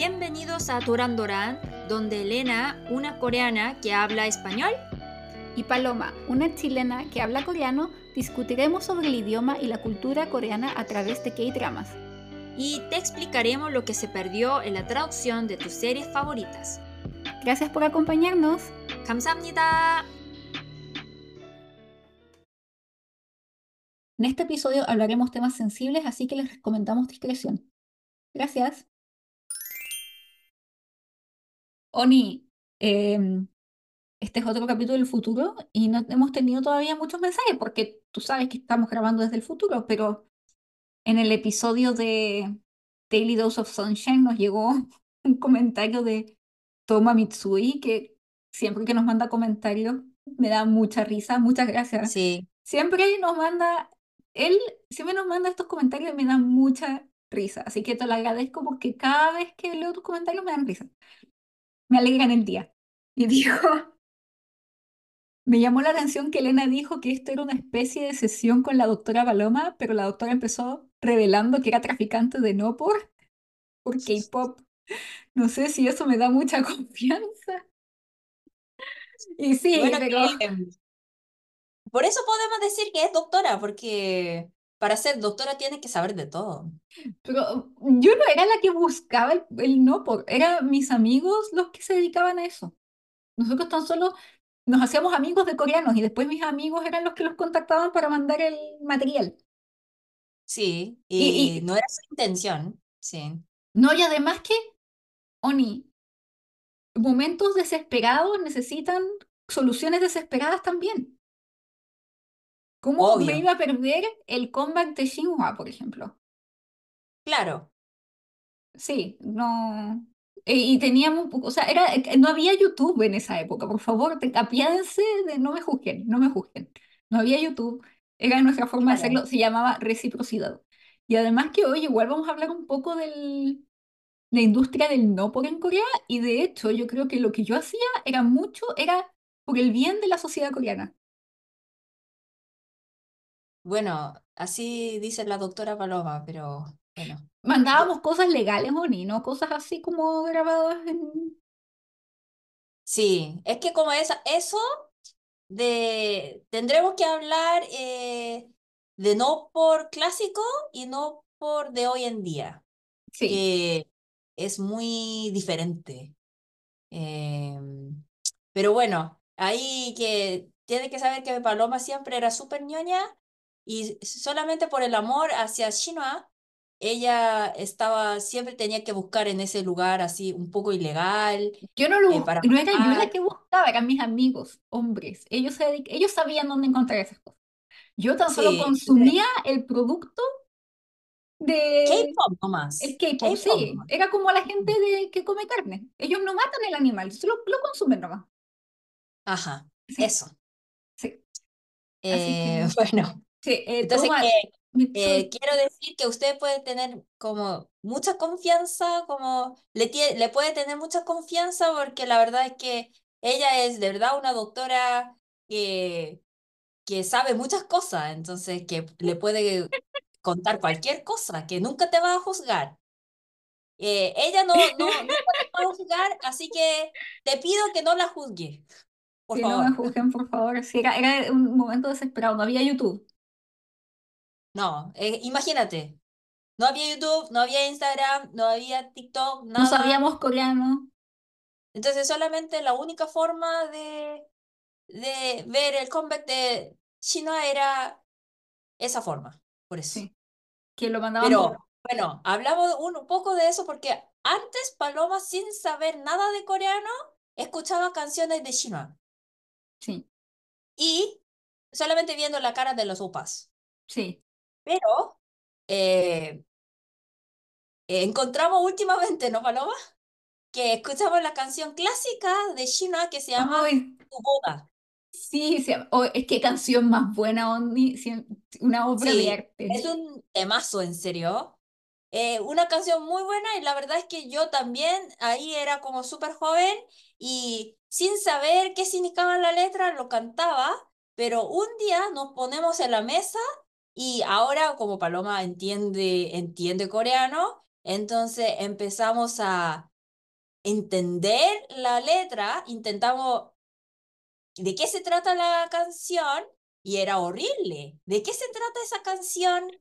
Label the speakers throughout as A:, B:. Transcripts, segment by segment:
A: Bienvenidos a Duran donde Elena, una coreana que habla español,
B: y Paloma, una chilena que habla coreano, discutiremos sobre el idioma y la cultura coreana a través de K-dramas.
A: Y te explicaremos lo que se perdió en la traducción de tus series favoritas.
B: Gracias por acompañarnos.
A: 감사합니다.
B: En este episodio hablaremos temas sensibles, así que les recomendamos discreción. Gracias. Oni, em, este es otro capítulo del futuro y no hemos tenido todavía muchos mensajes porque tú sabes que estamos grabando desde el futuro, pero en el episodio de Daily Dose of Sunshine nos llegó un comentario de Toma Mitsui que siempre que nos manda comentarios me da mucha risa, muchas gracias.
A: Sí.
B: Siempre nos manda, él siempre nos manda estos comentarios y me da mucha risa, así que te lo agradezco porque cada vez que leo tus comentarios me dan risa me alegran el día. Y dijo, me llamó la atención que Elena dijo que esto era una especie de sesión con la doctora Paloma, pero la doctora empezó revelando que era traficante de no por, por K-pop. No sé si eso me da mucha confianza. Y sí, pero...
A: Em, por eso podemos decir que es doctora, porque para ser doctora tiene que saber de todo.
B: Pero yo no era la que buscaba el, no por, eran mis amigos los que se dedicaban a eso. Nosotros tan solo nos hacíamos amigos de coreanos y después mis amigos eran los que los contactaban para mandar el material.
A: Sí, y, no era su intención, sí.
B: No, y además que, Oni, momentos desesperados necesitan soluciones desesperadas también. ¿Cómo me iba a perder el comeback de Xinhua, por ejemplo?
A: Claro.
B: Sí, no. Y teníamos, o sea, era, eh, no había YouTube en esa época, por favor, apiádense de no me juzguen, no me juzguen. No había YouTube, era nuestra forma de hacerlo, se llamaba reciprocidad. Y además que hoy igual vamos a hablar un poco de la industria del no por en Corea, y de hecho yo creo que lo que yo hacía era mucho, era por el bien de la sociedad coreana.
A: Bueno, así dice la doctora Paloma, pero bueno.
B: Mandábamos cosas legales, Oni, no cosas así como grabadas en...
A: Sí, es que como esa, eso de tendremos que hablar eh, de no por clásico y no por de hoy en día. Sí. Que es muy diferente. Em, pero bueno, ahí que tiene que saber que Paloma siempre era súper ñoña y solamente por el amor hacia Shinua, ella estaba, siempre tenía que buscar en ese lugar así un poco ilegal.
B: Yo no lo eh, no era yo la que buscaba, eran mis amigos, hombres. Ellos, ellos sabían dónde encontrar esas cosas. Yo tan solo consumía el producto de...
A: K-pop nomás.
B: El K-pop, sí. Era como la gente de, que come carne. Ellos no matan el animal, solo lo consumen nomás.
A: Ajá, eso.
B: Sí.
A: Eh, bueno,
B: Sí,
A: eh, Entonces, eh, quiero decir que usted puede tener como mucha confianza, como le, le puede tener mucha confianza porque la verdad es que ella es de verdad una doctora que, que sabe muchas cosas, entonces que le puede contar cualquier cosa, que nunca te va a juzgar. Eh, ella no, no, nunca te va a juzgar, así que te pido que no la juzgue. Por
B: que
A: favor.
B: no me juzguen, por favor. Sí, era, era un momento desesperado, no había YouTube.
A: No, eh, imagínate. No había YouTube, no había Instagram, no había TikTok, nada.
B: No sabíamos coreano.
A: Entonces solamente la única forma de, de ver el comeback de China era esa forma, por eso.
B: Sí. Que lo mandaban
A: Pero bueno, hablamos un poco de eso porque antes Paloma, sin saber nada de coreano, escuchaba canciones de China.
B: Sí.
A: Y solamente viendo la cara de los opas.
B: Sí.
A: Pero eh, encontramos últimamente, ¿no, Paloma? Que escuchamos la canción clásica de Shina que se llama Tu boda.
B: Sí, oh, es que canción más buena, una obra de arte.
A: Es un temazo, en serio. Eh, una canción muy buena y la verdad es que yo también ahí era como súper joven y sin saber qué significaba la letra lo cantaba, pero un día nos ponemos en la mesa y ahora, como Paloma entiende, entiende coreano, entonces empezamos a, entender la letra, intentamos, ¿de qué se trata la canción? Y era horrible. ¿De qué se trata esa canción?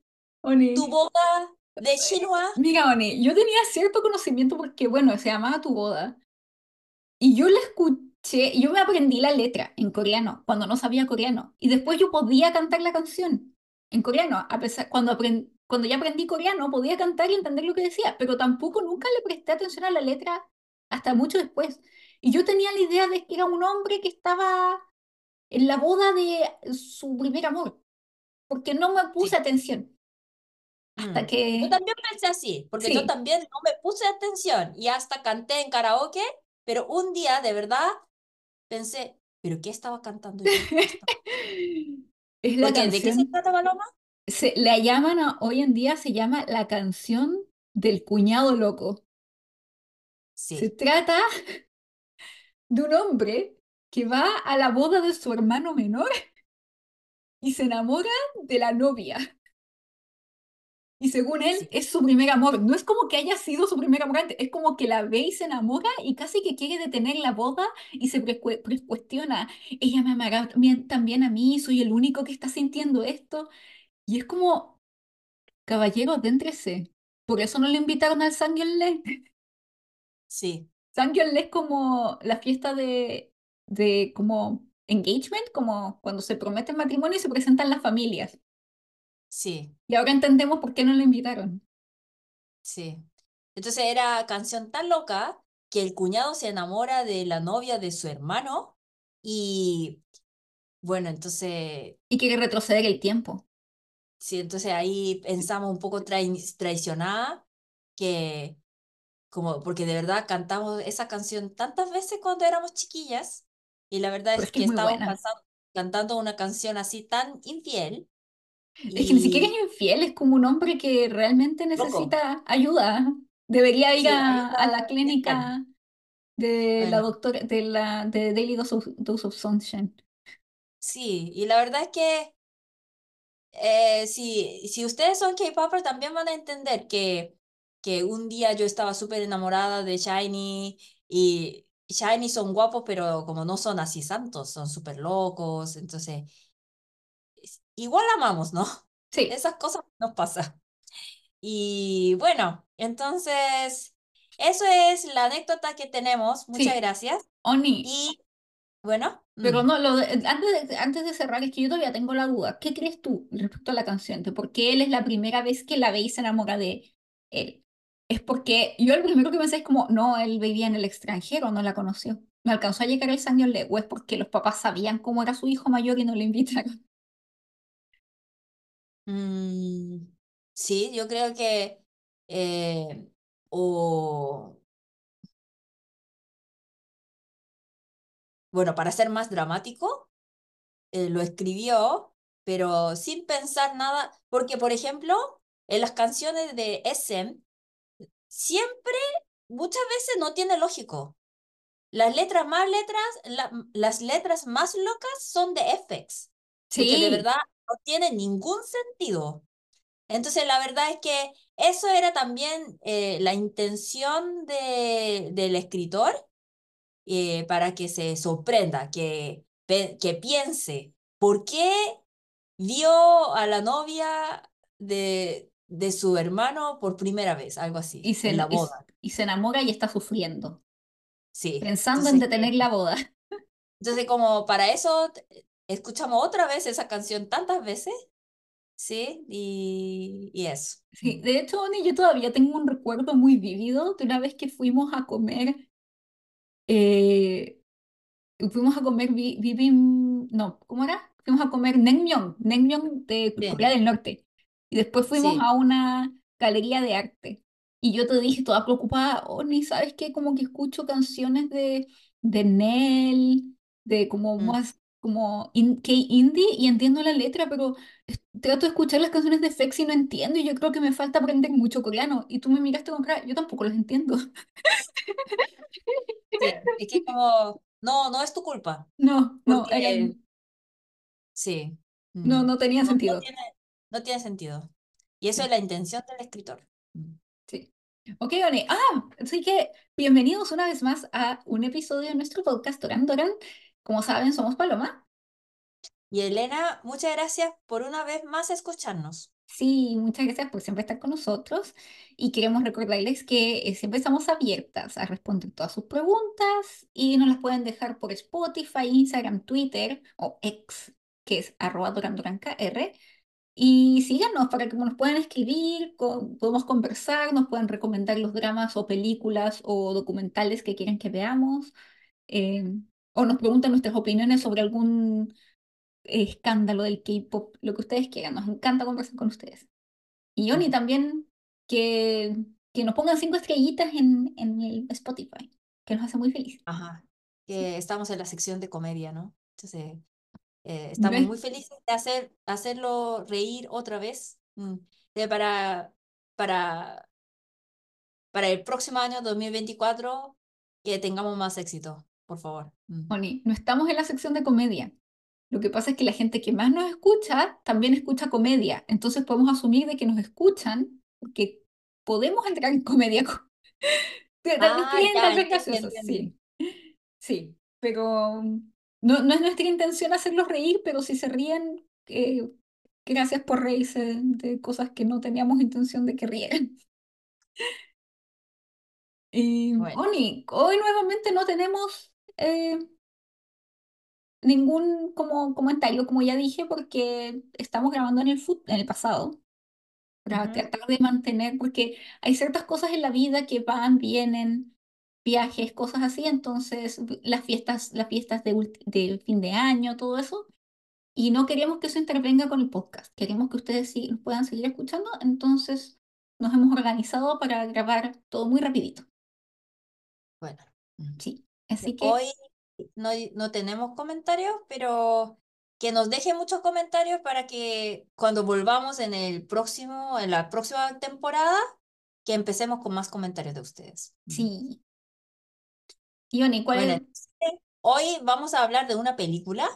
B: Oni.
A: Tu boda de Shinhua.
B: Mira, Oni, yo tenía cierto conocimiento porque, bueno, se llamaba Tu boda. Y yo la escuché, yo me aprendí la letra en coreano, cuando no sabía coreano. Y después yo podía cantar la canción en coreano, a pesar, cuando, aprend, cuando ya aprendí coreano, podía cantar y entender lo que decía, pero tampoco nunca le presté atención a la letra hasta mucho después. Y yo tenía la idea de que era un hombre que estaba en la boda de su primer amor, porque no me puse
A: Sí.
B: atención. Hasta
A: Mm.
B: que...
A: Yo también pensé así, porque yo
B: Sí.
A: también no me puse atención y hasta canté en karaoke, pero un día de verdad pensé, ¿pero qué estaba cantando yo?
B: Es la
A: Porque, ¿de qué se trata Paloma?
B: se, la llaman, a- hoy en día se llama la canción del cuñado loco. Se trata de un hombre que va a la boda de su hermano menor y se enamora de la novia. Y según él, es su primer amor. No es como que haya sido su primer amor antes, es como que la ve y se enamora y casi que quiere detener la boda y se prescuestiona. Ella me amará también, a mí, soy el único que está sintiendo esto. Y es como, caballero, adéntrese. Por eso no le invitaron al Sangyeonle.
A: sí,
B: Sangyeonle es como la fiesta de, de como engagement, como cuando se promete el matrimonio y se presentan las familias.
A: Sí,
B: Y ahora entendemos por qué no le invitaron.
A: sí. Entonces era canción tan loca que el cuñado se enamora de la novia de su hermano y bueno, entonces,
B: Y quiere retroceder el tiempo.
A: sí, entonces ahí pensamos un poco trai- traicionada que como porque de verdad cantamos esa canción tantas veces cuando éramos chiquillas y la verdad
B: Pero
A: es
B: que
A: que
B: es
A: estábamos pasando- cantando una canción así tan infiel
B: Es que ni siquiera es infiel, es como un hombre que realmente
A: loco.
B: necesita ayuda. Debería ir
A: Sí,
B: a, a la clínica de la
A: Bueno,
B: doctora, de la de Daily Dose of, Dose of Sunshine.
A: sí, y la verdad es que eh, si, si ustedes son K-popers también van a entender que, que un día yo estaba súper enamorada de Shiny y Shiny son guapos, pero como no son así santos, son súper locos, entonces es- igual amamos, ¿no?
B: Sí,
A: Esas cosas nos pasan. Y bueno, entonces eso es la anécdota que tenemos. Muchas
B: sí,
A: gracias.
B: Oni.
A: Y bueno,
B: Pero
A: mm,
B: no, lo de- antes de, antes de cerrar, es que yo todavía tengo la duda. ¿Qué crees tú respecto a la canción? ¿De por qué él es la primera vez que la ve y se enamora de él? Es porque yo el primero que pensé es como, no, él vivía en el extranjero, no la conoció. No alcanzó a llegar el Sangyeonle, o es porque los papás sabían cómo era su hijo mayor y no le invitaron.
A: Mm, sí, yo creo que eh, o bueno, para ser más dramático, eh, lo escribió, pero sin pensar nada, porque por ejemplo, en las canciones de SM, siempre, muchas veces no tiene lógico. Las letras más letras, la- las letras más locas son de FX, porque de verdad no tiene ningún sentido. Entonces, la verdad es que eso era también eh, la intención de, del escritor eh, para que se sorprenda, que, que piense, ¿por qué vio a la novia de, de su hermano por primera vez? Algo así,
B: y
A: en
B: se,
A: la boda.
B: y se enamora y está sufriendo,
A: Sí,
B: pensando en detener la boda.
A: entonces como para eso escuchamos otra vez esa canción tantas veces, ¿sí? Y, y eso.
B: Sí, de hecho, Oni, yo todavía tengo un recuerdo muy vívido de una vez que fuimos a comer, eh, fuimos a comer bi- bibim, no, ¿cómo era? Fuimos a comer naengmyeon, naengmyeon de
A: Sí,
B: Corea del Norte. Y después fuimos
A: sí.
B: a una galería de arte. Y yo te dije, toda preocupada, Oni, ¿sabes qué? Como que escucho canciones de, de Nell, de como
A: mm,
B: más, como in- K-indie, y entiendo la letra, pero trato de escuchar las canciones de FX y no entiendo, y yo creo que me falta aprender mucho coreano. Y tú me miraste con cara, yo tampoco las entiendo.
A: sí, es que como, no, no es tu culpa.
B: No, no,
A: Porque sí,
B: no,
A: mm,
B: no
A: no
B: sentido.
A: tiene, no tiene sentido. Y eso es la intención del escritor. Mm.
B: sí. Ok, Oni. Ah, así que bienvenidos una vez más a un episodio de nuestro podcast Doran Doran. Como saben, somos Paloma.
A: Y Elena, muchas gracias por una vez más escucharnos.
B: Sí, muchas gracias por siempre estar con nosotros y queremos recordarles que eh, siempre estamos abiertas a responder todas sus preguntas y nos las pueden dejar por Spotify, Instagram, Twitter o X, que es arroba durandurankr. Y síganos para que nos puedan escribir, co- podemos conversar, nos puedan recomendar los dramas o películas o documentales que quieren que veamos, eh, o nos preguntan nuestras opiniones sobre algún escándalo del K-pop, lo que ustedes quieran. Nos encanta conversar con ustedes. Y Oni
A: Ujú.
B: también que, que nos pongan cinco estrellitas en, en el Spotify, que nos hace muy felices.
A: Ajá. Que estamos en la sección de comedia, ¿no? Entonces, eh, estamos
B: es-
A: muy felices de hacer, hacerlo reír otra vez. Mm. Para, para, para el próximo año 2024, que tengamos más éxito, por favor. Mm.
B: Oni, no estamos en la sección de comedia. Lo que pasa es que la gente que más nos escucha también escucha comedia. Entonces podemos asumir de que nos escuchan porque podemos entrar en comedia.
A: Ah, ya,
B: graciosos, sí. Sí, pero no, no es nuestra intención hacerlos reír, pero si se ríen, eh, gracias por reírse de cosas que no teníamos intención de que rieran. Y,
A: Bueno.
B: Oni, hoy nuevamente no tenemos eh, ningún como comentario, como ya dije, porque estamos grabando en el fut- en el pasado, para tratar de mantener, porque hay ciertas cosas en la vida que van, vienen, viajes, cosas así, entonces las fiestas, las fiestas de, de fin de año, todo eso, y no queríamos que eso intervenga con el podcast, queremos que ustedes sí puedan seguir escuchando, entonces nos hemos organizado para grabar todo muy rapidito,
A: Bueno.
B: Sí, así que
A: Hoy no, no tenemos comentarios, pero que nos dejen muchos comentarios para que cuando volvamos en el próximo, en la próxima temporada, que empecemos con más comentarios de ustedes.
B: Sí. Y Oni, ¿cuál
A: Bueno,
B: es?
A: hoy vamos a hablar de una película.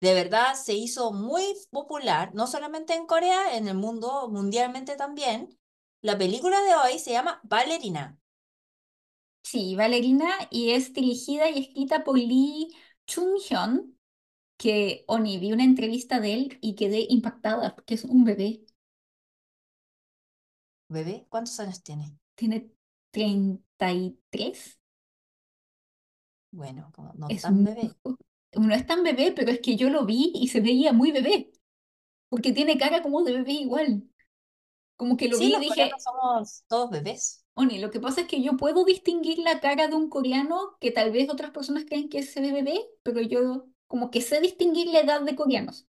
A: De verdad se hizo muy popular, no solamente en Corea, en el mundo, mundialmente también. La película de hoy se llama Ballerina.
B: Sí, Valerina y es dirigida y escrita por Lee Chung-hyun, que Oni, vi una entrevista de él y quedé impactada porque es un bebé,
A: Bebé, ¿cuántos años tiene?
B: tiene 33,
A: Bueno, como no
B: es
A: tan bebé.
B: no es tan bebé, pero es que yo lo vi y se veía muy bebé, porque tiene cara como de bebé igual, como que lo
A: Sí,
B: vi y
A: los
B: dije,
A: somos todos bebés.
B: Oni, lo que pasa es que yo puedo distinguir la cara de un coreano que tal vez otras personas creen que se ve bebé, pero yo como que sé distinguir la edad de coreanos.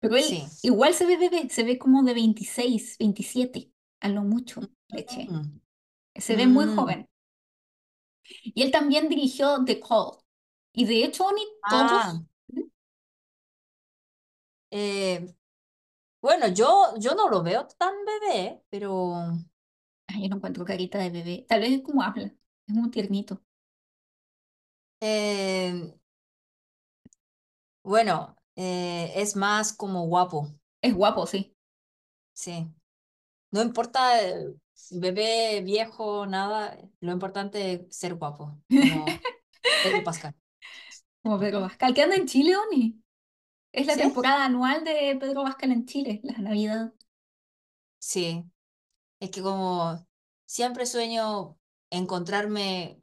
B: Pero él
A: Sí.
B: igual se ve bebé, se ve como de 26, 27, a lo mucho, leche.
A: Mm,
B: Se ve muy
A: mm.
B: joven. Y él también dirigió The Call. Y de hecho, Oni, todos...
A: Ah, eh, bueno, yo, yo no lo veo tan bebé, pero
B: Ay, yo no encuentro carita de bebé. Tal vez es como habla, es muy tiernito.
A: eh, bueno, eh, es más como guapo,
B: Es guapo, sí.
A: sí. No importa eh, bebé, viejo, nada, lo importante es ser guapo, como Pedro Pascal.
B: Como Pedro Pascal, que anda en Chile, Oni. Es la
A: ¿Sí?
B: temporada anual de Pedro Pascal en Chile, la Navidad.
A: Sí. Es que como siempre sueño encontrarme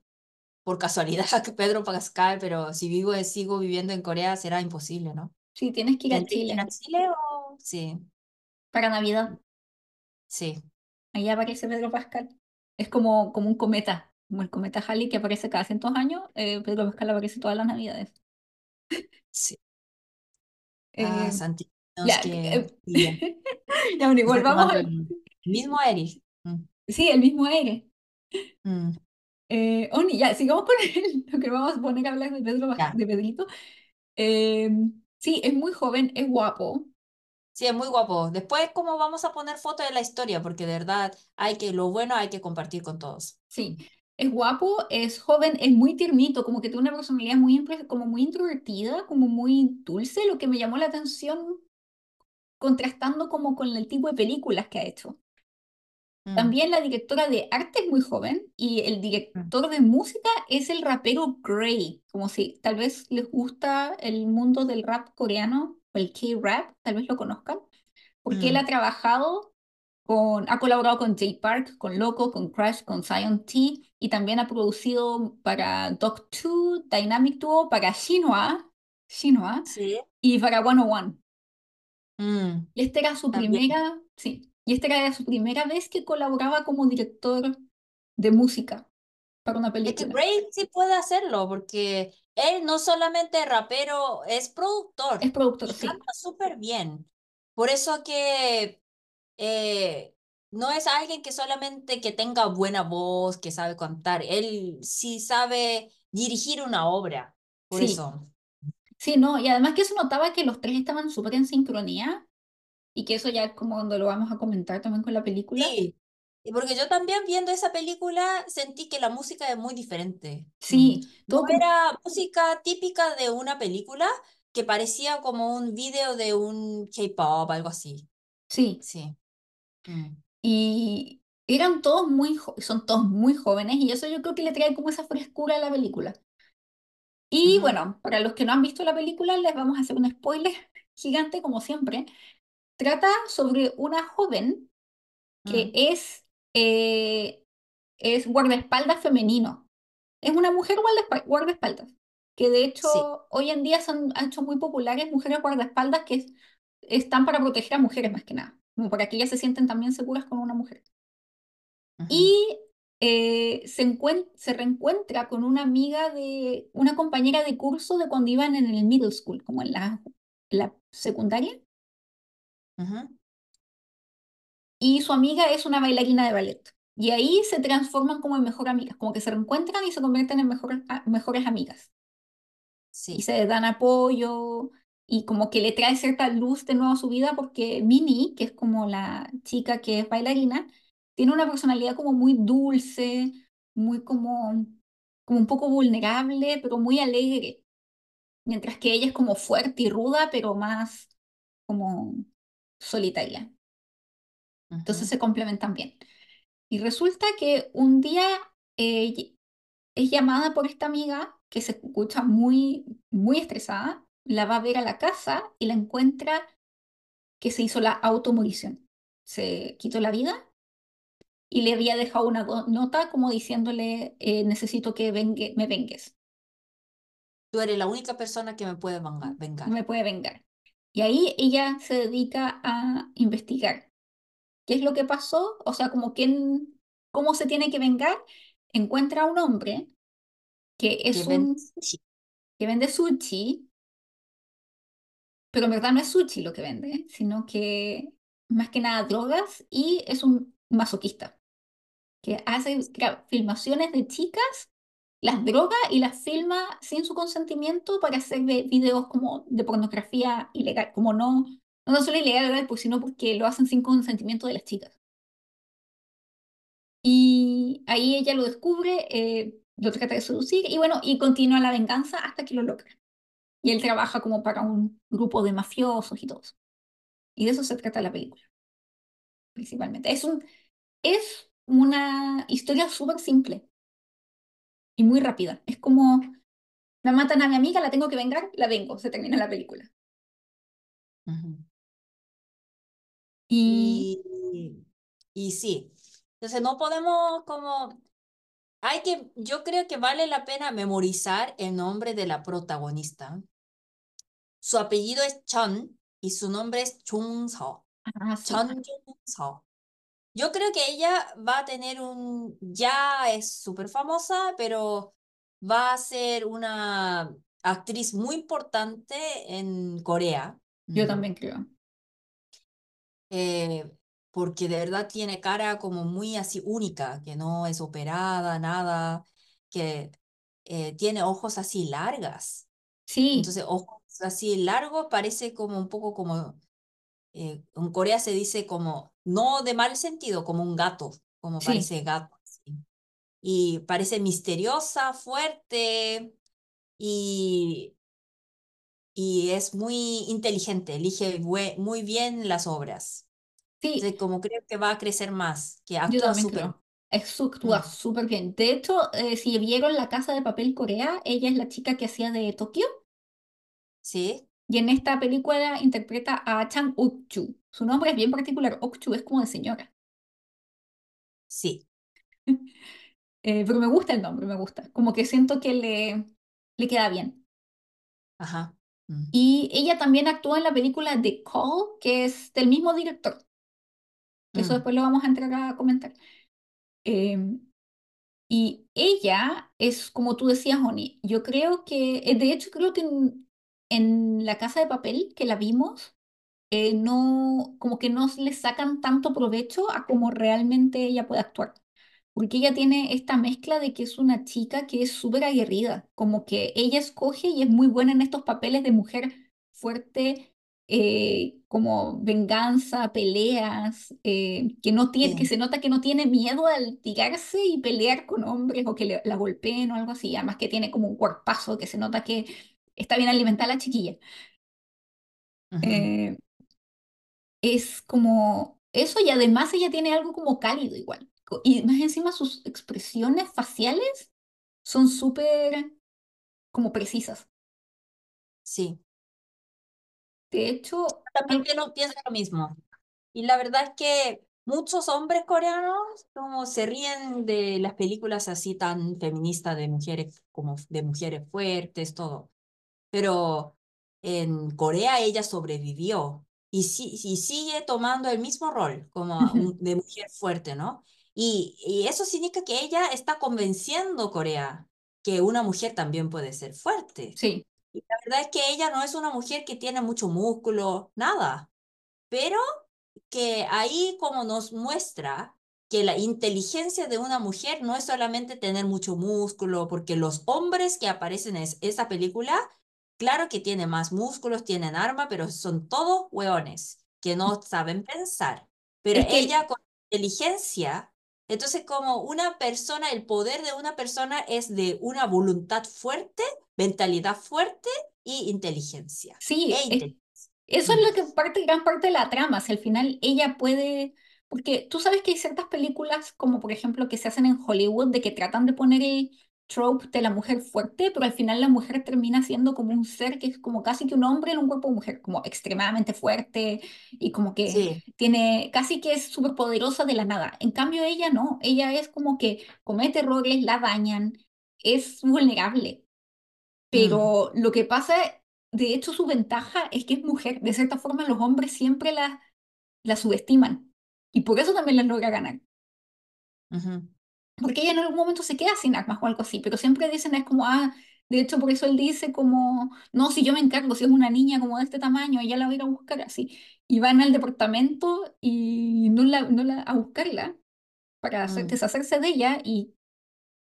A: por casualidad Pedro Pascal, pero si vivo, sigo viviendo en Corea será imposible, ¿no?
B: Sí, tienes que ir a
A: ¿Tendré que ir a
B: Chile
A: Chile o...? Sí,
B: para Navidad.
A: sí,
B: Ahí aparece Pedro Pascal. Es como, como un cometa, como el cometa Halley que aparece cada cientos años. eh, Pedro Pascal aparece todas las Navidades.
A: sí. Ah,
B: Eh,
A: Santi,
B: ya,
A: que
B: eh, ya, bueno, igual vamos
A: mismo aire. Mm,
B: Sí, el mismo aire.
A: mm,
B: Eh, Oni, ya, sigamos con el- lo que vamos a poner a hablar de Pedro, de Pedrito. Eh, sí, es muy joven, es guapo.
A: Sí, es muy guapo. Después, ¿cómo vamos a poner fotos de la historia? Porque de verdad, hay que, lo bueno hay que compartir con todos.
B: Sí, es guapo, es joven, es muy tiernito, como que tiene una personalidad muy, como muy introvertida, como muy dulce, lo que me llamó la atención contrastando como con el tipo de películas que ha hecho.
A: Mm,
B: También la directora de arte es muy joven y el
A: mm,
B: director de música es el rapero Gray, como si tal vez les gusta el mundo del rap coreano o el K-rap, tal vez lo conozcan, porque él ha
A: mm,
B: trabajado con, ha colaborado con Jay Park, con Loco, con Crash, con Zion T y también ha producido para Doc 2, Dynamic Duo, para Shinhwa
A: Sí.
B: y para 101.
A: mm,
B: Y esta era su
A: también.
B: primera, sí, y esta era su primera vez que colaboraba como director de música para una
A: Es que
B: película.
A: Bray sí puede hacerlo, porque él no solamente es rapero, es
B: Es
A: productor
B: productor,
A: y
B: sí,
A: canta súper bien. Por eso que eh, no es alguien que solamente que tenga buena voz, que sabe cantar. Él sí sabe dirigir una obra. Por
B: sí,
A: eso.
B: sí, no, y además que se notaba que los tres estaban súper en sincronía y que eso ya es como cuando lo vamos a comentar también con la película.
A: Sí, y porque yo también viendo esa película sentí que la música es muy diferente.
B: Sí,
A: No
B: todo como,
A: era música típica de una película que parecía como un video de un K-pop, algo así.
B: sí,
A: Sí. Mm.
B: y eran todos muy, son todos muy jóvenes y eso yo creo que le trae como esa frescura a la película. Y
A: Ujú,
B: bueno, para los que no han visto la película, les vamos a hacer un spoiler gigante como siempre. Trata sobre una joven que
A: mm.
B: es, eh, es guardaespaldas femenino. Es una mujer guardaespa- guardaespaldas, que de
A: Sí.
B: hecho hoy en día se han hecho muy populares mujeres guardaespaldas que es- están para proteger a mujeres más que nada, como para que ellas se sienten también seguras con una mujer. Y eh, se se reencuentra con una amiga de, una compañera de curso de cuando iban en el middle school, como en la, la secundaria, y su amiga es una bailarina de ballet. Y ahí se transforman como en mejor amigas, como que se reencuentran y se convierten en mejores, a- mejores amigas. Y
A: Sí.
B: se dan apoyo y como que le trae cierta luz de nuevo a su vida porque Minnie, que es como la chica que es bailarina, tiene una personalidad como muy dulce, muy como, como un poco vulnerable, pero muy alegre. Mientras que ella es como fuerte y ruda, pero más como solitaria. Entonces se complementan bien. Y resulta que un día eh, es llamada por esta amiga que se escucha muy, muy estresada, la va a ver a la casa y la encuentra que se hizo la automorición. Se quitó la vida y le había dejado una nota como diciéndole, eh, necesito que vengue- me vengues,
A: Tú eres la única persona que me puede vengar.
B: me puede vengar. Y ahí ella se dedica a investigar qué es lo que pasó, o sea, como quién, cómo se tiene que vengar. Encuentra a un hombre que es un
A: sushi.
B: que vende sushi pero en verdad no es sushi lo que vende, sino que más que nada drogas y es un masoquista que hace filmaciones de chicas, las droga y las filma sin su consentimiento para hacer de- videos como de pornografía ilegal, como no, no solo ilegal, pues, sino porque lo hacen sin consentimiento de las chicas. Y ahí ella lo descubre, eh, lo trata de seducir y bueno, y continúa la venganza hasta que lo logra. Y él trabaja como para un grupo de mafiosos y todo. Y de eso se trata la película. principalmente. Es un, es una historia súper simple y muy rápida. Es como, me matan a mi amiga, la tengo que vengar, la vengo, se termina la película. Y
A: Y, y sí. Entonces no podemos como Hay que, yo creo que vale la pena memorizar el nombre de la protagonista. Su apellido es Chun y su nombre es Chung Seo.
B: ah, sí,
A: Chun Chung Seo. Yo creo que ella va a tener un, ya es súper famosa, pero va a ser una actriz muy importante en Corea.
B: yo
A: Mm.
B: también creo.
A: Eh, porque de verdad tiene cara como muy así única, que no es operada, nada, que eh, tiene ojos así largas.
B: Sí,
A: Entonces, ojos así largos parece como un poco como, eh, en Corea se dice como, no de mal sentido, como un gato, como
B: sí,
A: parece gato. así. Y parece misteriosa, fuerte y, y es muy inteligente, elige muy bien las obras.
B: Sí,
A: Entonces, como creo que va a crecer más, que actúa súper.
B: su-
A: Mm,
B: actúa súper bien. De hecho, eh, si vieron La Casa de Papel Corea, ella es la chica que hacía de Tokio
A: Sí,
B: y en esta película interpreta a Chang Ok-chu. Su nombre es bien particular, Ok-chu es como de señora.
A: sí,
B: Eh, pero me gusta el nombre, me gusta. Como que siento que le, le queda bien.
A: ajá. mm,
B: Y ella también actúa en la película The Call, que es del mismo director. Que eso
A: mm,
B: después lo vamos a entrar a comentar. Eh, y ella es, como tú decías, Oni, yo creo que, eh, de hecho creo que en, La Casa de Papel, que la vimos, eh, no, como que no le sacan tanto provecho a cómo realmente ella puede actuar. Porque ella tiene esta mezcla de que es una chica que es súper aguerrida, como que ella escoge y es muy buena en estos papeles de mujer fuerte, eh, como venganza, peleas, eh, que no tiene, que se nota que no tiene miedo al tirarse y pelear con hombres o que le- la golpeen o algo así, además que tiene como un cuerpazo que se nota que está bien alimentada la chiquilla. Eh, es como eso y además ella tiene algo como cálido igual. Y más encima sus expresiones faciales son súper como precisas.
A: sí.
B: De hecho,
A: También
B: al-
A: pienso pienso lo mismo. Y la verdad es que muchos hombres coreanos como se ríen de las películas así tan feministas de mujeres como de mujeres fuertes, todo. Pero en Corea ella sobrevivió y, sí, y sigue tomando el mismo rol como un- de mujer fuerte, ¿no? Y, y eso significa que ella está convenciendo a Corea que una mujer también puede ser fuerte.
B: sí,
A: Y la verdad es que ella no es una mujer que tiene mucho músculo, nada, pero que ahí como nos muestra que la inteligencia de una mujer no es solamente tener mucho músculo, porque los hombres que aparecen en es- esa película, claro que tienen más músculos, tienen arma, pero son todos hueones que no saben pensar. Pero
B: es que
A: ella con inteligencia, entonces como una persona, el poder de una persona es de una voluntad fuerte, mentalidad fuerte y inteligencia. E
B: sí, es-
A: inteligencia.
B: eso es lo que parte, gran parte de la trama. Si al final ella puede, porque tú sabes que hay ciertas películas, como por ejemplo que se hacen en Hollywood, de que tratan de poner el trope de la mujer fuerte, pero al final la mujer termina siendo como un ser que es como casi que un hombre en un cuerpo de mujer, como extremadamente fuerte y como que
A: Sí.
B: tiene, casi que es súper poderosa de la nada. En cambio ella no, ella es como que comete errores, la dañan, es vulnerable.
A: mm.
B: Pero lo que pasa, de hecho, su ventaja es que es mujer. De cierta forma, los hombres siempre la, la subestiman. Y por eso también les logra ganar.
A: Ujú,
B: Porque ella en algún momento se queda sin armas o algo así. Pero siempre dicen, es como, ah, de hecho, por eso él dice como, no, si yo me encargo, si es una niña como de este tamaño, ella la va a ir a buscar así. Y van al departamento y no la, no la, a buscarla para hacer,
A: mm.
B: deshacerse de ella. Y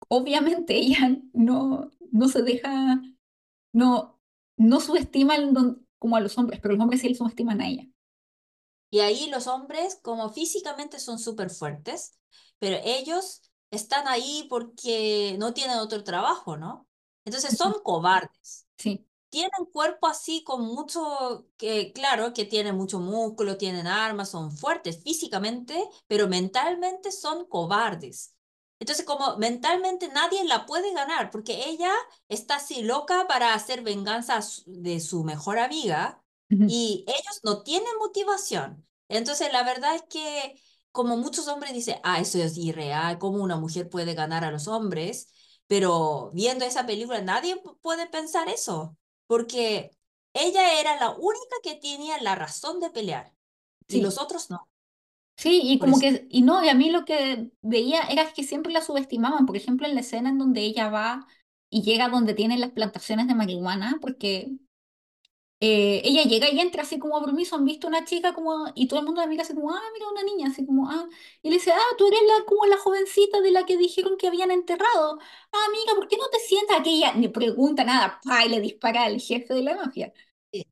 B: obviamente ella no, no se deja no, no subestiman don- como a los hombres, pero los hombres sí le subestiman a ella.
A: Y ahí los hombres, como físicamente son súper fuertes, pero ellos están ahí porque no tienen otro trabajo, ¿no? Entonces son cobardes.
B: Sí,
A: Tienen cuerpo así con mucho, que claro, que tienen mucho músculo, tienen armas, son fuertes físicamente, pero mentalmente son cobardes. Entonces, como mentalmente nadie la puede ganar, porque ella está así loca para hacer venganza de su mejor amiga y ellos no tienen motivación. Entonces, la verdad es que como muchos hombres dicen, ah, eso es irreal, ¿cómo una mujer puede ganar a los hombres? Pero viendo esa película, nadie puede pensar eso porque ella era la única que tenía la razón de pelear y
B: sí.
A: los otros no.
B: Sí, y
A: Por
B: como
A: eso,
B: que, y no, y a mí lo que veía era que siempre la subestimaban, por ejemplo, en la escena en donde ella va y llega donde tienen las plantaciones de marihuana, porque eh, ella llega y entra así como a permiso, han visto una chica como, y todo el mundo la mira así como, ah, mira una niña, así como, ah, y le dice, ah, tú eres la, como la jovencita de la que dijeron que habían enterrado. Ah, amiga, ¿por qué no te sientas? Que ella ni pregunta nada, pa, y le dispara al jefe de la mafia.
A: sí,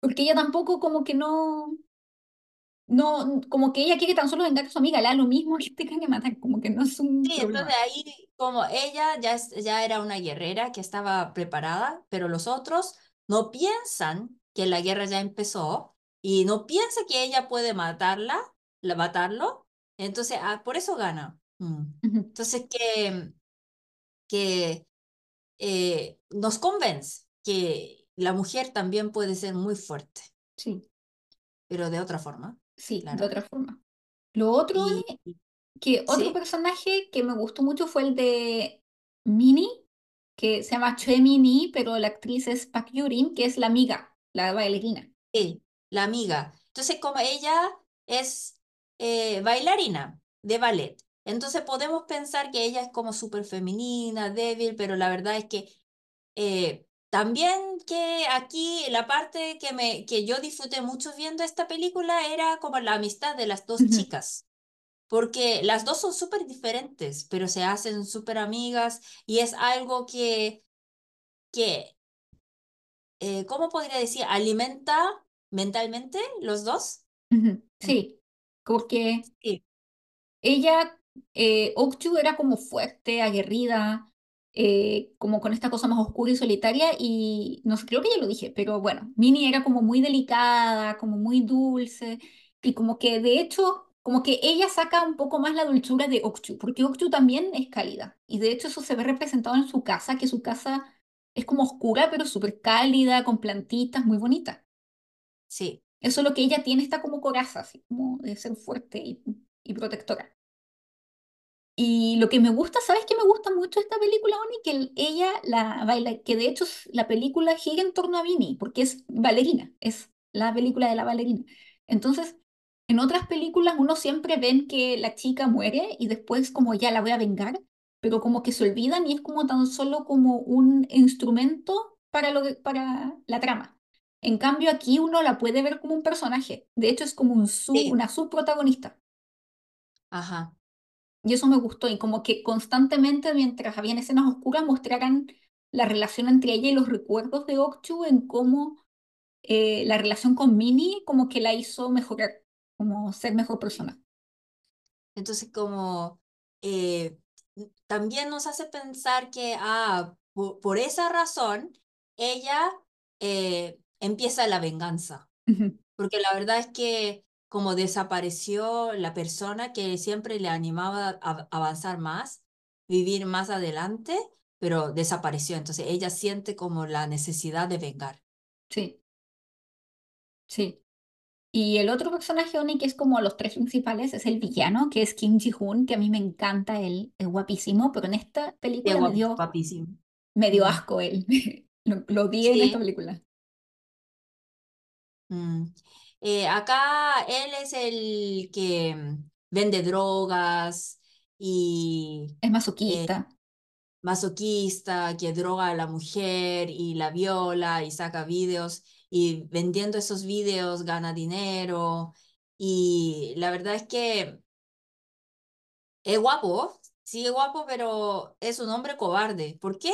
B: Porque ella tampoco como que no, no, como que ella quiere tan solo vengar a su amiga, le da lo mismo que tenga que matar, como que no es un
A: Sí, entonces ahí como ella ya, ya era una guerrera que estaba preparada, pero los otros no piensan que la guerra ya empezó y no piensan que ella puede matarla la, matarlo. Entonces, ah, por eso gana. Mm. Entonces, que, que eh, nos convence que la mujer también puede ser muy fuerte,
B: Sí,
A: pero de otra forma,
B: sí, de otra forma. Lo otro,
A: Y,
B: que otro
A: ¿sí?
B: personaje que me gustó mucho fue el de Minnie, que se llama Choi Min-hee, pero la actriz es Park Yurin, que es la amiga, la bailarina.
A: Sí, la amiga. Entonces, como ella es eh, bailarina de ballet, entonces podemos pensar que ella es como súper femenina, débil, pero la verdad es que eh, también que aquí la parte que, me, que yo disfruté mucho viendo esta película era como la amistad de las dos chicas, porque las dos son súper diferentes, pero se hacen súper amigas y es algo que, que eh, ¿cómo podría decir? Alimenta mentalmente los dos. Mm,
B: Sí, porque
A: Sí,
B: ella, eh, Okju era como fuerte, aguerrida, eh, como con esta cosa más oscura y solitaria, y no sé, creo que ya lo dije, pero bueno, Minnie era como muy delicada, como muy dulce, y como que de hecho, como que ella saca un poco más la dulzura de Okju, porque Okju también es cálida, y de hecho eso se ve representado en su casa, que su casa es como oscura, pero súper cálida, con plantitas, muy bonita.
A: sí.
B: Eso es lo que ella tiene, está como coraza, así como de ser fuerte y, y protectora. Y lo que me gusta, ¿sabes qué me gusta mucho esta película, Oni? Que el- ella la baila, que de hecho la película gira en torno a Vinnie, porque es bailarina, es la película de la bailarina. Entonces, en otras películas uno siempre ven que la chica muere y después como ya la voy a vengar, pero como que se olvidan y es como tan solo como un instrumento para, lo que- para la trama. En cambio, aquí uno la puede ver como un personaje. De hecho, es como un su,
A: Sí,
B: una subprotagonista.
A: ajá.
B: Y eso me gustó, y como que constantemente, mientras habían escenas oscuras, mostraran la relación entre ella y los recuerdos de Okchu en cómo eh, la relación con Minnie como que la hizo mejorar, como ser mejor persona.
A: Entonces, como eh, también nos hace pensar que, ah, po- por, esa razón, ella eh, empieza la venganza. Porque la verdad es que como desapareció la persona que siempre le animaba a avanzar más, vivir más adelante, pero desapareció. Entonces ella siente como la necesidad de vengar.
B: Sí, sí. Y el otro personaje, Oni, que es como los tres principales, es el villano, que es Kim Ji-hoon, que a mí me encanta él, es guapísimo, pero en esta película me dio,
A: guapísimo.
B: me dio
A: Mm,
B: asco él. Lo, lo odié en esta película.
A: mm. Eh, acá él es el que mm, vende drogas y
B: Es
A: eh,
B: masoquista.
A: masoquista que droga a la mujer y la viola y saca videos y vendiendo esos videos gana dinero. Y la verdad es que es guapo, sí es guapo, pero es un hombre cobarde. ¿Por qué?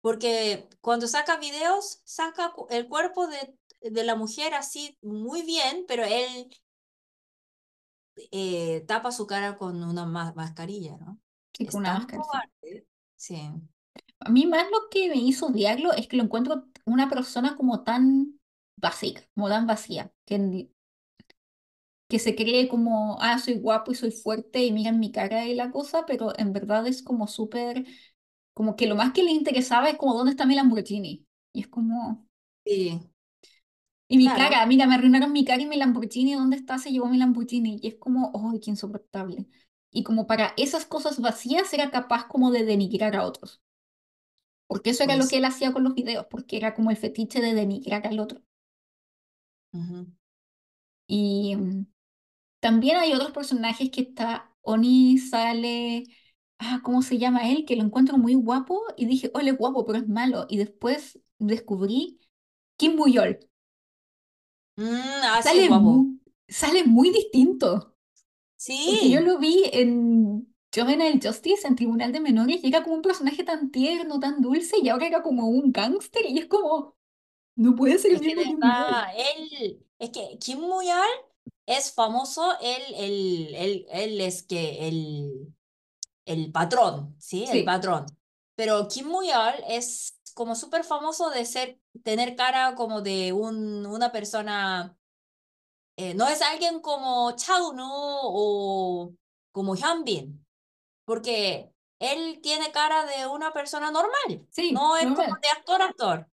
A: Porque cuando saca videos, saca el cuerpo de, de la mujer así muy bien, pero él eh, tapa su cara con una ma- mascarilla, ¿no?
B: Sí, con una sí.
A: cobarde. Sí.
B: A mí más lo que me hizo odiarlo es que lo encuentro una persona como tan básica, como tan vacía, que, que se cree como, ah, soy guapo y soy fuerte y miran mi cara y la cosa, pero en verdad es como súper, como que lo más que le interesaba es como, ¿dónde está mi Lamborghini? Y es como,
A: Sí,
B: y mi cara,
A: claro.
B: mira, me arruinaron mi cara y mi Lamborghini, ¿dónde está? Se llevó mi Lamborghini. Y es como, oh, qué insoportable. Y como para esas cosas vacías era capaz como de denigrar a otros. Porque eso era lo que
A: Pues,
B: él hacía con los videos, porque era como el fetiche de denigrar al otro.
A: Ujú.
B: Y mm, también hay otros personajes que está, Oni sale, ah, ¿cómo se llama él? Que lo encuentro muy guapo y dije, oh, él es guapo, pero es malo. Y después descubrí Kim Muyol.
A: Mm, ah, sí,
B: Sale
A: guapo.
B: muy, sale muy distinto, porque yo
A: Sí,
B: lo vi en Juvenile Justice, en Tribunal de Menores, y era como un personaje tan tierno, tan dulce, y ahora era como un gángster, y es como, no puede ser el
A: es que
B: mismo
A: de
B: Kim Muyol.
A: verdad, él, es que Kim Muyal es famoso, él, él, él, él es que el, el patrón, ¿sí? El
B: Sí.
A: patrón. Pero Kim Muyal es como súper famoso de ser, tener cara como de un, una persona eh, no es alguien como Chao-nu o como Hyunbin, porque él tiene cara de una persona normal,
B: Sí,
A: no es como
B: normal.
A: de actor actor,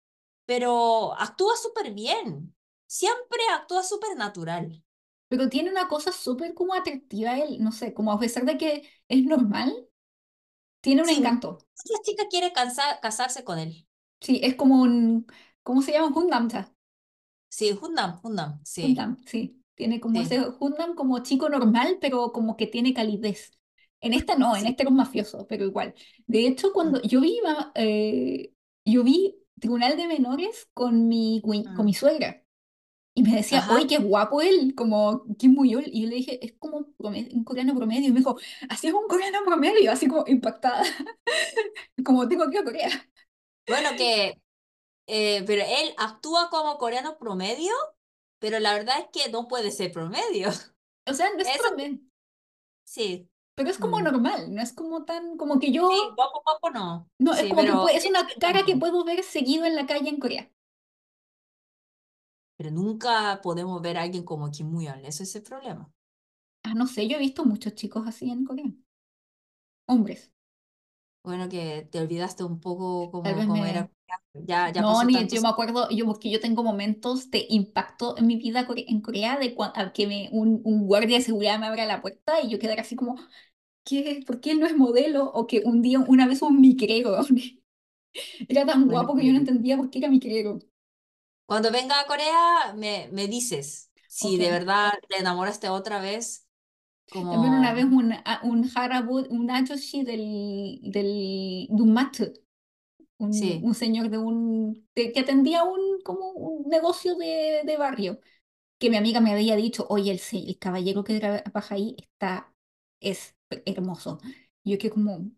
A: pero actúa súper bien, siempre actúa súper natural.
B: Pero tiene una cosa súper como atractiva él, no sé, como a pesar de que es normal, tiene un
A: Sí,
B: encanto.
A: muchas chicas quieren cansa- casarse con él.
B: Sí, es como un, ¿cómo se llama? Gundam
A: Sí, Hundam, Hundam, sí,
B: Gundam, sí. Tiene como
A: sí.
B: ese Gundam como chico normal, pero como que tiene calidez. En esta no, en
A: Sí.
B: este era un mafioso, pero igual. De hecho, cuando yo vi, eh, yo vi Tribunal de Menores con mi, con mi
A: mm.
B: suegra. Y me decía,
A: Ajá.
B: oye, qué guapo él, como Kim Muyol. Y yo le dije, es como un coreano promedio. Y me dijo, así es un coreano promedio, así como impactada, como tengo que ir a Corea.
A: Bueno, que, eh, pero él actúa como coreano promedio, pero la verdad es que no puede ser promedio.
B: O sea, no es
A: Eso
B: promedio,
A: sí.
B: Pero es como
A: Mm.
B: normal, no es como tan, como que
A: Sí,
B: yo
A: guapo, guapo no.
B: No, es como que
A: pero
B: puede, es una cara que puedo ver seguido en la calle en Corea.
A: Pero nunca podemos ver a alguien como Kim Muyal, ese es el problema.
B: Ah, no sé, yo he visto muchos chicos así en Corea. Hombres.
A: Bueno, que te olvidaste un poco cómo era. Ya, ya
B: No, ni yo me acuerdo, yo porque yo tengo momentos de impacto en mi vida en Corea de cuando que me, un, un guardia de seguridad me abra la puerta y yo quedara así como, ¿qué? ¿Por qué él no es modelo? O que un día, una vez un micrero era tan
A: Bueno,
B: guapo que yo no
A: que
B: entendía por qué era micrero.
A: cuando venga a Corea, me, me dices si
B: Ok.
A: de verdad te enamoraste otra vez,
B: También una vez
A: como,
B: un, un harabut, un ajoshi del, del, de un. Un,
A: sí.
B: un señor de un de- que atendía un como un negocio de, de barrio, que mi amiga me había dicho, oye, el, el caballero que trabaja ahí está, es hermoso. Y yo que como,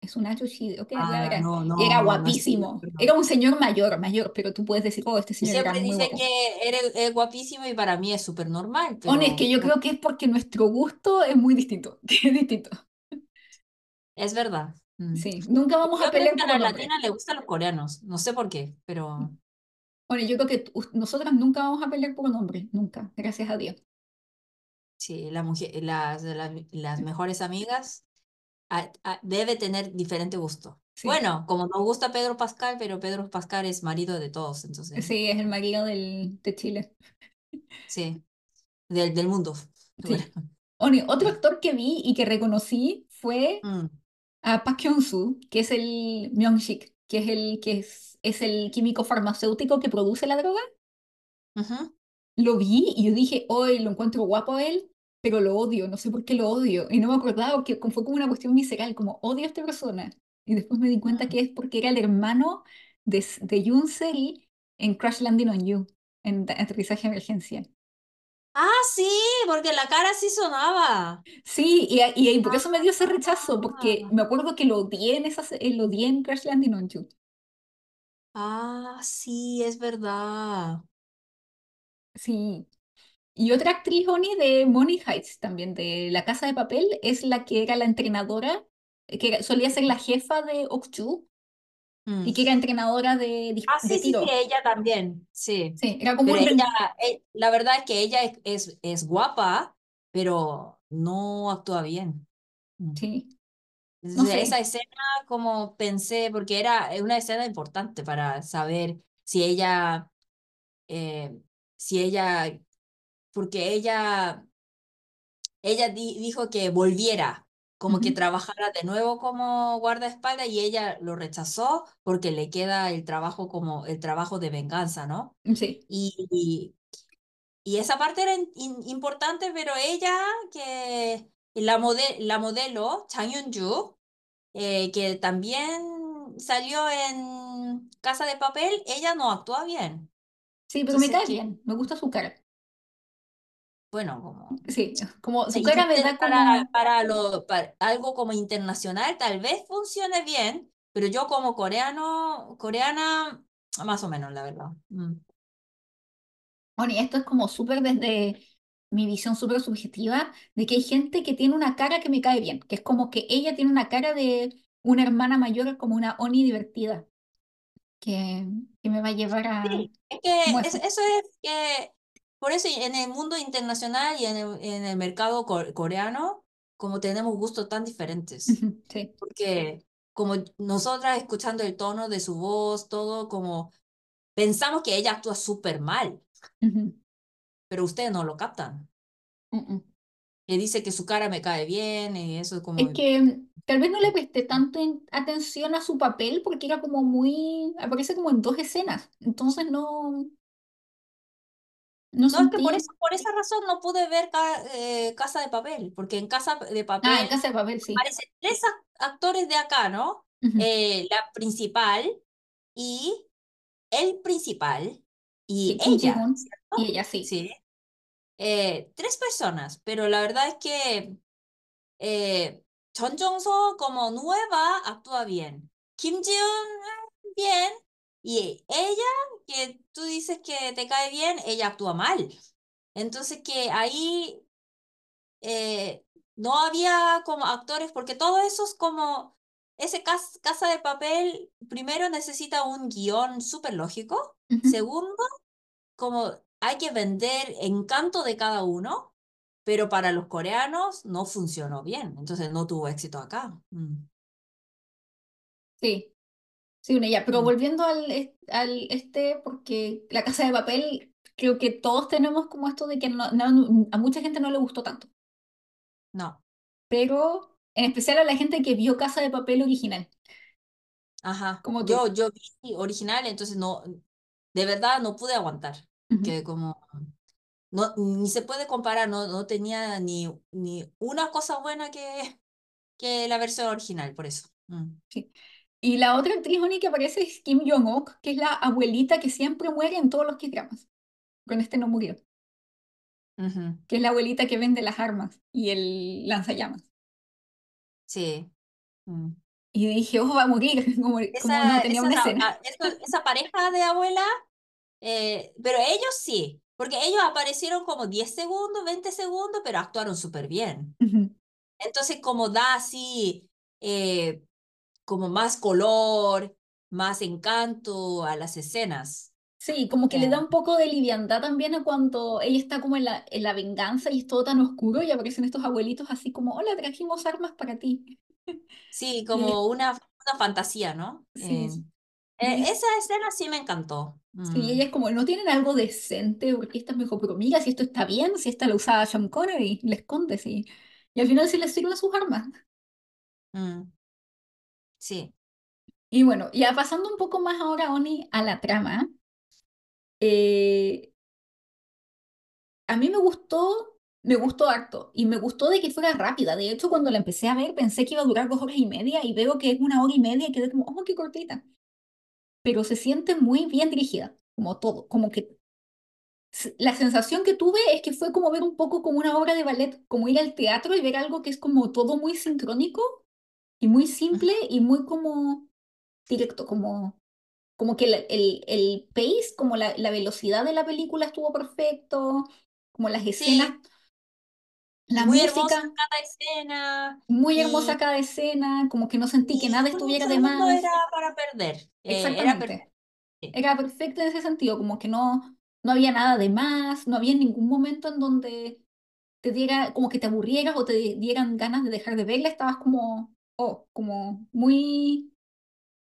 B: es un Ayoshi, ok, voy a
A: Ah, no,
B: era
A: no, no es
B: guapísimo.
A: cierto.
B: Era un señor mayor, mayor, pero tú puedes decir, oh, este señor era
A: Siempre
B: muy
A: dicen
B: guapo.
A: que eres, es guapísimo y para mí es súper normal,
B: Bueno, es que
A: pero
B: yo creo que es porque nuestro gusto es muy distinto, es distinto.
A: es verdad. Mm.
B: Sí, nunca vamos a
A: Yo creo
B: pelear
A: que a la latina le gustan los coreanos, no sé por qué, pero
B: Bueno, yo creo que nosotras nunca vamos a pelear por un hombre, nunca, gracias a Dios.
A: sí, la mujer, las, las, las mejores amigas ah, ah, debe tener diferente gusto.
B: Sí.
A: Bueno, como nos gusta Pedro Pascal, pero Pedro Pascal es marido de todos, entonces,
B: Sí, es el marido del, de Chile.
A: sí, del, del mundo. Bueno.
B: Sí. Oni, otro actor que vi y que reconocí fue
A: Mm,
B: a Park Hyun-soo, que es el Myung-sik, que es el que es, es el químico farmacéutico que produce la droga. Lo vi y yo dije, hoy lo encuentro guapo a él, pero lo odio, no sé por qué lo odio. Y no me acordaba que fue como una cuestión visceral, como odio a esta persona. Y después me di cuenta
A: Mm.
B: que es porque era el hermano de, de Yoon Se-ri en Crash Landing on You, en Aterrizaje de Emergencia.
A: Ah, sí, porque la cara sí sonaba.
B: Sí, y, y, y por eso me dio ese rechazo, porque
A: Ah,
B: me acuerdo que lo odié en, esa, se- lo odié en Crash Landing on You.
A: ah, sí, es verdad.
B: Sí. Y otra actriz, Oni, de Money Heights, también, de La Casa de Papel, es la que era la entrenadora, eh, que era- solía ser la jefa de Okju y
A: Mm.
B: que era entrenadora de,
A: Ah,
B: de
A: sí, sí, sí, ella también, sí.
B: Sí, era como
A: Pero
B: un...
A: ella,
B: ren-
A: eh, la verdad es que ella es, es, es guapa, pero no actúa bien. Mm.
B: Sí, no
A: Entonces, esa escena, como pensé, porque era una escena importante para saber si ella, eh, si ella, porque ella, ella di- dijo que volviera, como que
B: Ujú,
A: trabajara de nuevo como guardaespaldas y ella lo rechazó porque le queda el trabajo como el trabajo de venganza, ¿no?
B: Sí,
A: Y, Y esa parte era in- in- importante, pero ella, que la, mode- la modelo, Chang Yun-ju, eh, que también salió en Casa de Papel, ella no actúa bien.
B: sí, pero me
A: Entonces,
B: cae
A: que,
B: bien, me gusta su cara.
A: Bueno, como...
B: Sí, como su cara me da
A: para,
B: como...
A: para, lo, para algo como internacional tal vez funcione bien, pero yo como coreano, coreana, más o menos, la verdad. Mm.
B: Bueno, y esto es como súper desde mi visión súper subjetiva, de que hay gente que tiene una cara que me cae bien, que es como que ella tiene una cara de una hermana mayor, como una Oni divertida, que, que me va a llevar a
A: Sí, es que es-
B: eso
A: es que por eso en el mundo internacional y en el, en el mercado co- coreano, como tenemos gustos tan diferentes,
B: Sí.
A: porque como nosotras escuchando el tono de su voz, todo como pensamos que ella actúa súper mal,
B: Ujú,
A: pero ustedes no lo captan.
B: mm.
A: Y dice que su cara me cae bien y eso es
B: Es
A: como,
B: que mm, tal vez no le presté tanto en- atención a su papel porque era como muy, aparece como en dos escenas, entonces no, no
A: no, es que por eso, por esa razón no pude ver Ca- eh, Casa de Papel, porque en Casa de
B: Ah, en
A: Papel
B: Casa de Papel, sí.
A: aparecen tres ac- actores de acá, ¿no? Eh, la principal y el principal y
B: Sí,
A: ella,
B: y ella sí.
A: Sí. Eh, tres personas, pero la verdad es que eh, Chon Jong-so como nueva actúa bien. Kim Ji-eun, eh, bien. Y ella, que tú dices que te cae bien, ella actúa mal. Entonces que ahí eh, no había como actores, porque todo eso es como, ese cas- casa de papel, primero necesita un guion súper lógico, segundo, como hay que vender encanto de cada uno, pero para los coreanos no funcionó bien, entonces no tuvo éxito acá. Mm,
B: Sí, sí, una ya. Pero
A: mm.
B: volviendo al, al este, porque La Casa de Papel, creo que todos tenemos como esto de que no- no- a mucha gente no le gustó tanto,
A: No,
B: pero en especial a la gente que vio Casa de Papel original,
A: ajá.
B: como
A: Yo,
B: tú.
A: yo vi original, entonces no, de verdad no pude aguantar,
B: Ujú,
A: que como... No, ni se puede comparar, no, no tenía ni, ni una cosa buena que, que la versión original, por eso. Mm.
B: sí. Y la otra actriz única que aparece es Kim Jong-ok, que es la abuelita que siempre muere en todos los K-dramas. Con este no murió,
A: Ujú.
B: que es la abuelita que vende las armas y el lanzallamas.
A: Sí. Mm.
B: Y dije, oh, va a morir, como, como no
A: Esa,
B: tenía
A: esa,
B: una escena.
A: esa, esa pareja de abuela, eh, pero ellos sí, porque ellos aparecieron como 10 segundos, 20 segundos, pero actuaron súper bien.
B: Ujú.
A: Entonces, como da así, eh, como más color, más encanto a las escenas.
B: Sí, como que le da un poco de liviandad también a cuando ella está como en la, en la venganza y es todo tan oscuro y aparecen estos abuelitos así como, hola, trajimos armas para ti.
A: sí, como una, una fantasía, ¿no?
B: sí,
A: Eh.
B: Y
A: eh, esa escena sí me encantó.
B: sí,
A: Mm,
B: ella es como, ¿no tienen algo decente? Porque esta es mejor, pero mira, si esto está bien, si esta la usaba Sean Connery, le esconde, sí. Y al final sí les sirven sus armas.
A: mm, sí.
B: Y bueno, ya pasando un poco más ahora, Oni, a la trama, eh, a mí me gustó, me gustó harto y me gustó de que fuera rápida. De hecho, cuando la empecé a ver pensé que iba a durar dos horas y media y veo que es una hora y media y quedé como, oh, qué cortita. Pero se siente muy bien dirigida, como todo, como que la sensación que tuve es que fue como ver un poco como una obra de ballet, como ir al teatro y ver algo que es como todo muy sincrónico y muy simple y muy como directo, como como que el, el, el pace, como la, la velocidad de la película estuvo perfecto, como las escenas,
A: Sí,
B: la
A: muy hermosa cada escena
B: muy hermosa cada escena, como que no sentí que
A: y
B: nada estuviera de más.
A: era para perder. Eh, era perfecto.
B: Exactamente. Era perfecto en ese sentido, como que no, no había nada de más, no había ningún momento en donde te diera, como que te aburrieras o te dieran ganas de dejar de verla, estabas como, oh, como muy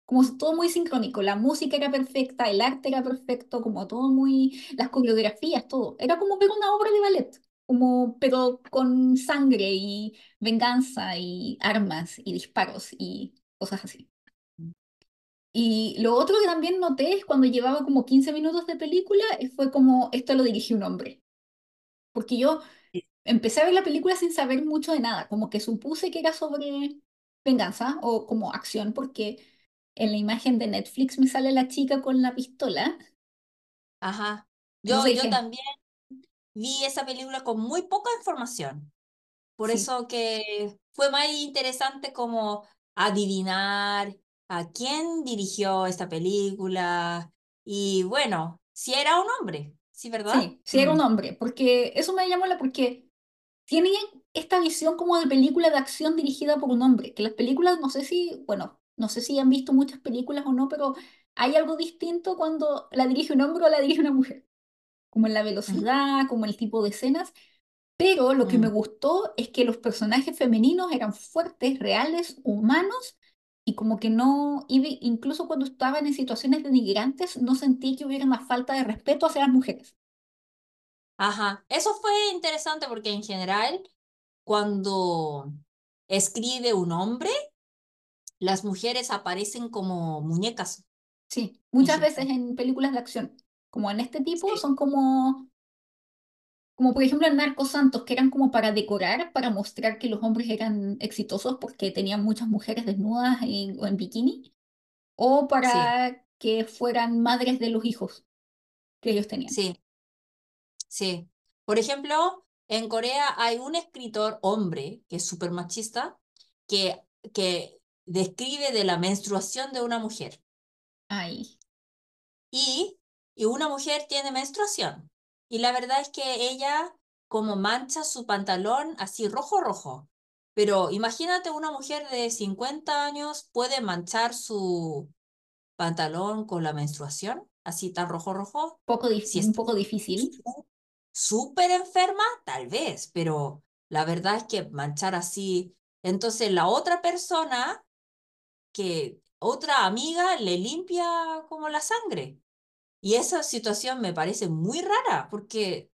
B: como todo muy sincrónico, la música era perfecta, el arte era perfecto, como todo muy, las coreografías, todo. Era como ver una obra de ballet, como, pero con sangre y venganza y armas y disparos y cosas así. Y lo otro que también noté es cuando llevaba como 15 minutos de película, eh, fue como, esto lo dirigió un hombre. Porque yo empecé a ver la película sin saber mucho de nada, como que supuse que era sobre venganza o como acción, porque en la imagen de Netflix me sale la chica con la pistola.
A: Ajá. Yo, yo
B: dije,
A: también vi esa película con muy poca información. Por
B: sí,
A: eso que fue más interesante como adivinar a quién dirigió esta película. Y bueno, si era un hombre, ¿sí, verdad?
B: sí, sí era
A: Mm.
B: un hombre, porque eso me llamó la, porque tiene esta visión como de película de acción dirigida por un hombre, que las películas, no sé si, bueno, no sé si han visto muchas películas o no, pero hay algo distinto cuando la dirige un hombre o la dirige una mujer. como en la velocidad, como el tipo de escenas, pero lo que me
A: mm.
B: gustó es que los personajes femeninos eran fuertes, reales, humanos, y como que no, incluso cuando estaban en situaciones denigrantes, no sentí que hubiera una falta de respeto hacia las mujeres.
A: Ajá, eso fue interesante porque en general, cuando escribe un hombre, las mujeres aparecen como muñecas.
B: Sí, muchas veces en películas de acción, como en este tipo,
A: Sí,
B: son como, como por ejemplo en Narcos Santos, que eran como para decorar, para mostrar que los hombres eran exitosos porque tenían muchas mujeres desnudas en- o en bikini, o
A: sí,
B: para que fueran madres de los hijos que ellos tenían.
A: sí, sí. Por ejemplo, en Corea hay un escritor hombre que es súper machista que, que describe de la menstruación de una mujer.
B: Ay,
A: Y, y una mujer tiene menstruación. Y la verdad es que ella como mancha su pantalón así rojo rojo. Pero imagínate una mujer de 50 años puede manchar su pantalón con la menstruación, así tan rojo rojo.
B: poco
A: Si
B: un
A: está
B: poco difícil.
A: Súper enferma, tal vez, pero la verdad es que manchar así. Entonces la otra persona que otra amiga le limpia como la sangre. Y esa situación me parece muy rara, porque,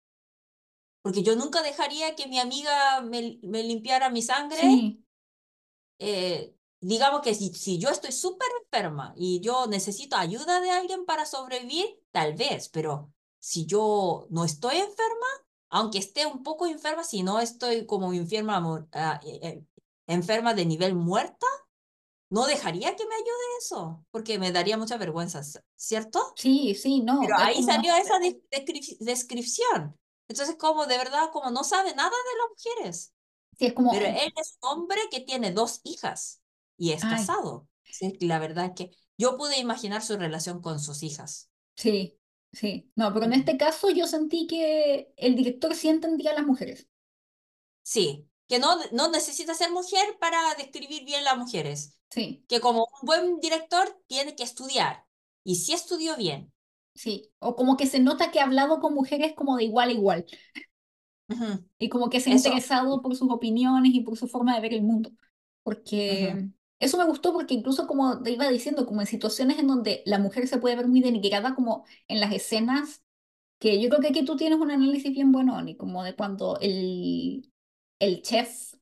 A: porque yo nunca dejaría que mi amiga me, me limpiara mi sangre.
B: Sí,
A: eh, digamos que si, si yo estoy súper enferma y yo necesito ayuda de alguien para sobrevivir, tal vez, pero si yo no estoy enferma, aunque esté un poco enferma, si no estoy como enferma, ah, eh, eh, enferma de nivel muerta, no dejaría que me ayude eso, porque me daría mucha vergüenza, ¿cierto?
B: sí, sí, no,
A: Pero ahí salió esa de- descrip- descripción. Entonces, como de verdad, como no sabe nada de las mujeres.
B: sí, es
A: Pero
B: como,
A: él es un hombre que tiene dos hijas y es
B: ay,
A: casado. Sí, la verdad es que yo pude imaginar su relación con sus hijas.
B: sí, sí. No, pero en este caso yo sentí que el director sí entendía a las mujeres.
A: Sí, que no, no necesita ser mujer para describir bien las mujeres.
B: Sí,
A: Que como un buen director tiene que estudiar. Y sí estudió bien.
B: sí. O como que se nota que ha hablado con mujeres como de igual a igual. Y como que se ha interesado por sus opiniones y por su forma de ver el mundo. Porque eso me gustó porque incluso como te iba diciendo, como en situaciones en donde la mujer se puede ver muy denigrada, como en las escenas, que yo creo que aquí tú tienes un análisis bien bueno, Oni, como de cuando el, el chef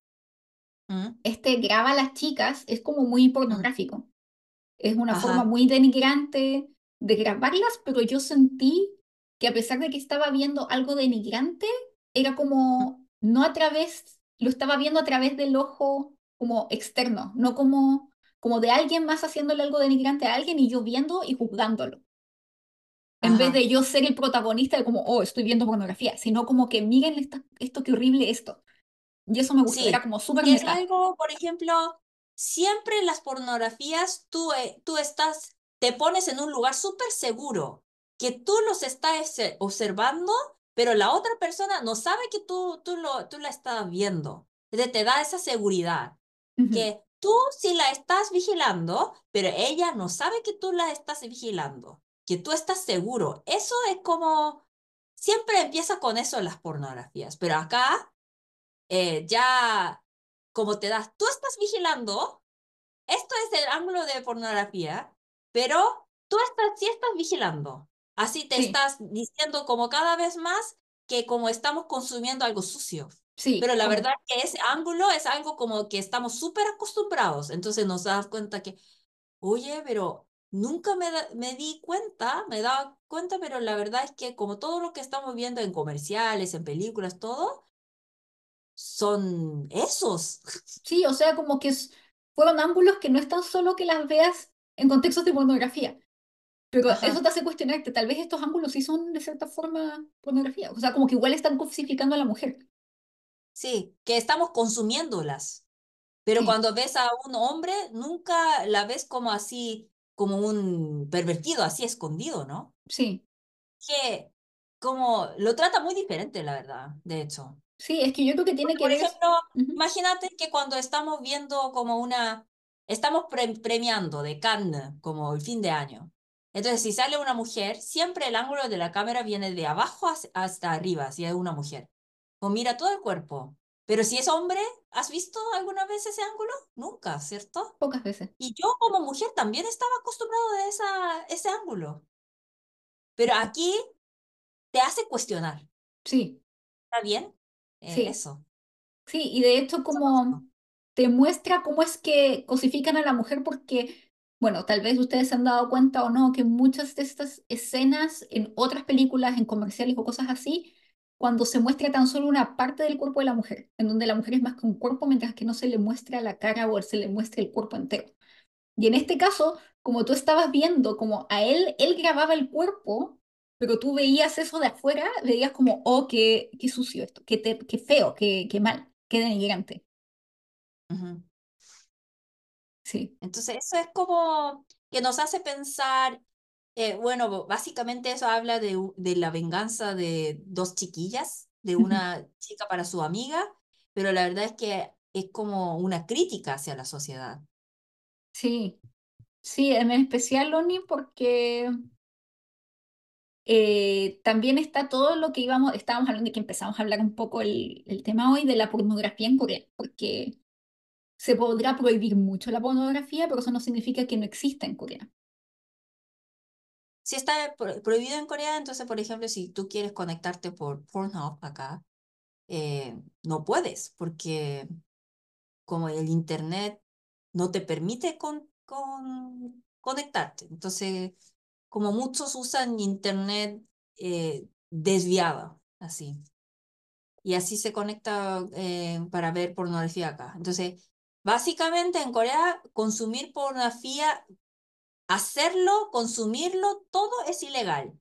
A: Mm,
B: este graba a las chicas, es como muy
A: mm.
B: pornográfico. Es una forma
A: Ajá.
B: muy denigrante de grabarlas, pero yo sentí que a pesar de que estaba viendo algo denigrante, era como no a través, lo estaba viendo a través del ojo como externo, no como, como de alguien más haciéndole algo denigrante a alguien y yo viendo y juzgándolo. En vez
A: Ajá.
B: de yo ser el protagonista de como, oh, estoy viendo pornografía, sino como que miren esta- esto, qué horrible esto. Y eso me gustó, era
A: Sí,
B: como súper
A: es algo, por ejemplo, siempre en las pornografías tú, eh, tú estás, te pones en un lugar súper seguro, que tú los estás eh, observando, pero la otra persona no sabe que tú, tú, lo, tú la estás viendo. Te, te da esa seguridad, Que tú sí la estás vigilando, pero ella no sabe que tú la estás vigilando, que tú estás seguro. Eso es como, siempre empieza con eso en las pornografías, pero acá eh, ya como te das, tú estás vigilando, esto es el ángulo de pornografía, pero tú estás, sí estás vigilando. Así te
B: Sí,
A: estás diciendo como cada vez más que como estamos consumiendo algo sucio.
B: Sí,
A: Pero la verdad que ese ángulo es algo como que estamos súper acostumbrados. Entonces nos das cuenta que, oye, pero nunca me, da- me di cuenta, me daba cuenta, pero la verdad es que como todo lo que estamos viendo en comerciales, en películas, todo, son esos.
B: sí, o sea, como que fueron ángulos que no es tan solo que las veas en contextos de pornografía, pero eso
A: Ajá,
B: te hace cuestionar que tal vez estos ángulos sí son de cierta forma pornografía, o sea, como que igual están cosificando a la mujer.
A: Sí, que estamos consumiéndolas. Pero
B: Sí,
A: cuando ves a un hombre, nunca la ves como así, como un pervertido, así escondido, ¿no?
B: sí,
A: Que como lo trata muy diferente, la verdad, de hecho.
B: sí, es que yo creo que tiene
A: Porque,
B: que
A: por
B: ver...
A: ejemplo,
B: Ujú,
A: imagínate que cuando estamos viendo como una, estamos pre- premiando de Cannes, como el fin de año. Entonces, si sale una mujer, siempre el ángulo de la cámara viene de abajo hasta arriba, si es una mujer. O mira todo el cuerpo. Pero si es hombre, ¿has visto alguna vez ese ángulo? Nunca, ¿cierto?
B: Pocas veces.
A: Y yo como mujer también estaba acostumbrado a esa, ese ángulo. Pero aquí te hace cuestionar.
B: Sí.
A: ¿Está bien? Eh,
B: sí.
A: Eso.
B: Sí, y de hecho como te muestra cómo es que cosifican a la mujer porque, bueno, tal vez ustedes se han dado cuenta o no, que muchas de estas escenas en otras películas, en comerciales o cosas así, cuando se muestra tan solo una parte del cuerpo de la mujer, en donde la mujer es más que un cuerpo, mientras que no se le muestra la cara o se le muestra el cuerpo entero. Y en este caso, como tú estabas viendo, como a él, él grababa el cuerpo, pero tú veías eso de afuera, veías como, oh, qué, qué sucio esto, qué, qué feo, qué, qué mal, qué denigrante. Sí.
A: Entonces, eso es como que nos hace pensar, eh, bueno, básicamente eso habla de, de, la venganza de dos chiquillas, de una chica para su amiga, pero la verdad es que es como una crítica hacia la sociedad.
B: Sí, sí, en especial, Loni, porque eh, también está todo lo que íbamos, estábamos hablando de que empezamos a hablar un poco el, el tema hoy de la pornografía en Corea, porque se podrá prohibir mucho la pornografía, pero eso no significa que no exista en Corea.
A: Si está prohibido en Corea, entonces, por ejemplo, si tú quieres conectarte por Pornhub acá, eh, no puedes, porque como el Internet no te permite con, con conectarte. Entonces, como muchos usan Internet eh, así. Y así se conecta eh, para ver pornografía acá. Entonces, Básicamente en Corea, consumir pornografía, hacerlo, consumirlo, todo es ilegal.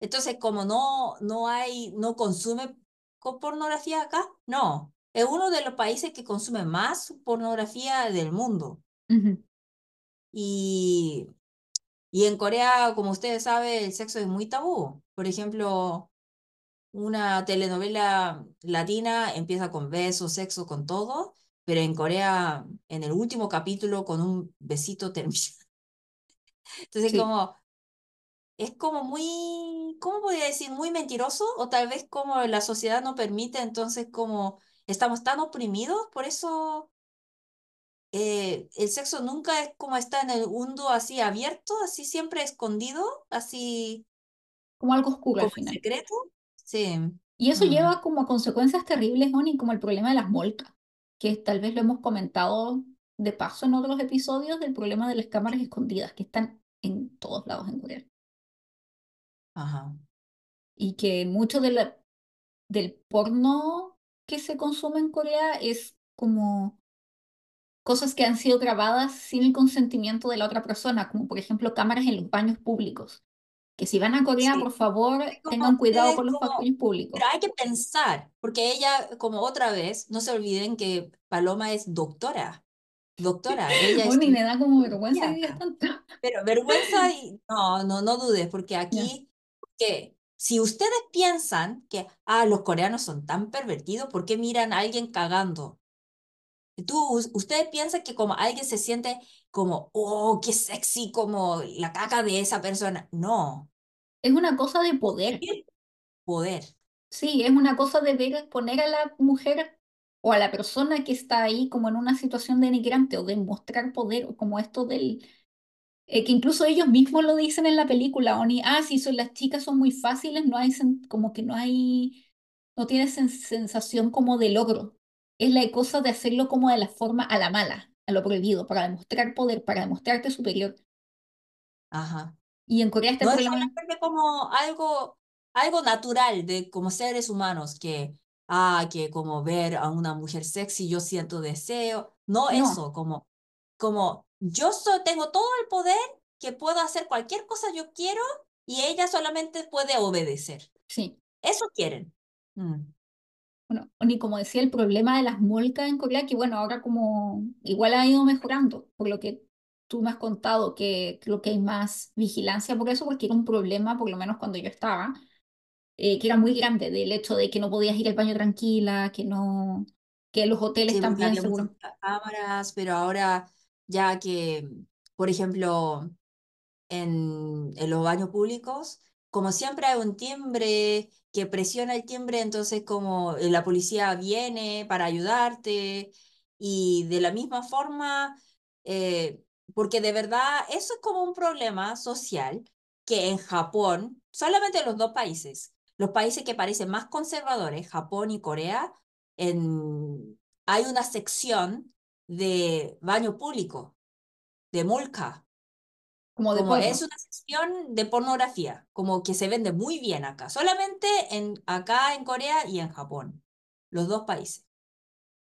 A: Entonces, como no, no hay, no consume pornografía acá, no. Es uno de los países que consume más pornografía del mundo. y, y en Corea, como ustedes saben, el sexo es muy tabú. Por ejemplo, una telenovela latina empieza con besos, sexo, con todo, pero en Corea, en el último capítulo, con un besito termina. Entonces, como, es como muy, ¿cómo podría decir? Muy mentiroso, o tal vez como la sociedad no permite, entonces como estamos tan oprimidos, por eso eh, el sexo nunca es como está en el mundo así abierto, así siempre escondido, así...
B: Como algo oscuro
A: como
B: al final.
A: secreto. Sí.
B: Y eso lleva como a consecuencias terribles, Moni, como el problema de las molcas que tal vez lo hemos comentado de paso en otros episodios del problema de las cámaras escondidas, que están en todos lados en Corea.
A: Ajá.
B: Y que mucho de la, del porno que se consume en Corea es como cosas que han sido grabadas sin el consentimiento de la otra persona, como por ejemplo cámaras en los baños públicos, que si van a Corea, por favor, tengan cuidado con los baños públicos.
A: Pero hay que pensar, porque ella, como otra vez, no se olviden que Paloma es doctora. Doctora, ella
B: es. me da como vergüenza tanto.
A: Pero vergüenza y no, no, no dudes, porque aquí, que si ustedes piensan que, ah, los coreanos son tan pervertidos, ¿por qué miran a alguien cagando? Tú, ustedes piensan que como alguien se siente como, oh, qué sexy, como la caca de esa persona. No.
B: Es una cosa de poder.
A: Poder.
B: Sí, es una cosa de ver, poner a la mujer o a la persona que está ahí como en una situación denigrante o de mostrar poder, o como esto del... Eh, que incluso ellos mismos lo dicen en la película, Oni, ah, sí, son, las chicas son muy fáciles, no hay, como que no hay, no tienes sensación como de logro es la cosa de hacerlo como de la forma a la mala, a lo prohibido, para demostrar poder, para demostrarte superior.
A: Ajá.
B: Y en Corea está
A: no problema... como algo, algo natural de como seres humanos, que, ah, que como ver a una mujer sexy yo siento deseo. No, eso, como, como yo tengo todo el poder que puedo hacer cualquier cosa yo quiero y ella solamente puede obedecer.
B: Sí.
A: Eso quieren. Mm
B: bueno, ni como decía, el problema de las molcas en Corea, que bueno, ahora como igual ha ido mejorando, por lo que tú me has contado que creo que hay más vigilancia por eso, porque era un problema, por lo menos cuando yo estaba, eh, que era muy grande, del hecho de que no podías ir al baño tranquila, que no, que los hoteles también seguros.
A: cámaras, pero ahora ya que, por ejemplo, en, en los baños públicos, como siempre hay un timbre que presiona el timbre, entonces como eh, la policía viene para ayudarte y de la misma forma, eh, porque de verdad eso es como un problema social que en Japón, solamente los dos países, los países que parecen más conservadores, Japón y Corea, en, hay una sección de baño público, de mulca,
B: Como de
A: como es una sección de pornografía, como que se vende muy bien acá, solamente en, acá en Corea y en Japón, los dos países.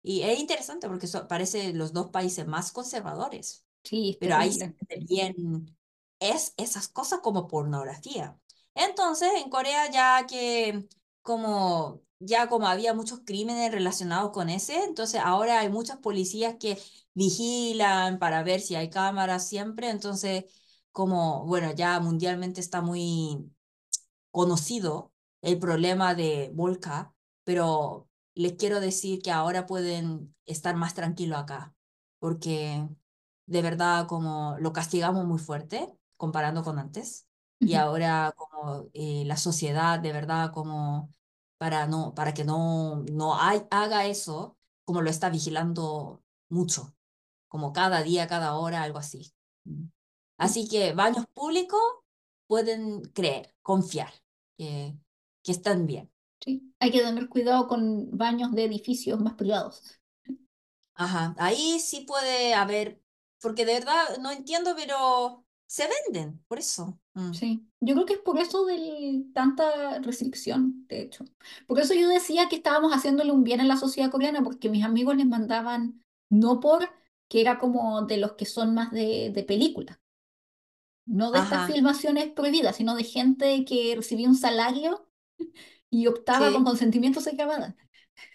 A: Y es interesante porque son, parece los dos países más conservadores,
B: Sí,
A: pero ahí se bien es esas cosas como pornografía. Entonces, en Corea ya que como ya como había muchos crímenes relacionados con ese, entonces ahora hay muchas policías que vigilan para ver si hay cámaras siempre, entonces como bueno, ya mundialmente está muy conocido el problema de Volca, pero les quiero decir que ahora pueden estar más tranquilos acá, porque de verdad como lo castigamos muy fuerte comparando con antes, y ahora como eh, la sociedad de verdad como para, no, para que no, no hay- haga eso, como lo está vigilando mucho, como cada día, cada hora, algo así.
B: Sí,
A: Así que baños públicos pueden creer, confiar que, que están bien.
B: sí. Hay que tener cuidado con baños de edificios más privados.
A: Ajá, ahí sí puede haber, porque de verdad no entiendo, pero se venden, por eso. Mm.
B: Sí, yo creo que es por eso de tanta restricción, de hecho. Por eso yo decía que estábamos haciéndole un bien a la sociedad coreana, porque mis amigos les mandaban, no por que era como de los que son más de, de película, no de estas
A: Ajá,
B: filmaciones prohibidas, sino de gente que recibía un salario y optaba con
A: sí.
B: consentimiento ser grabada.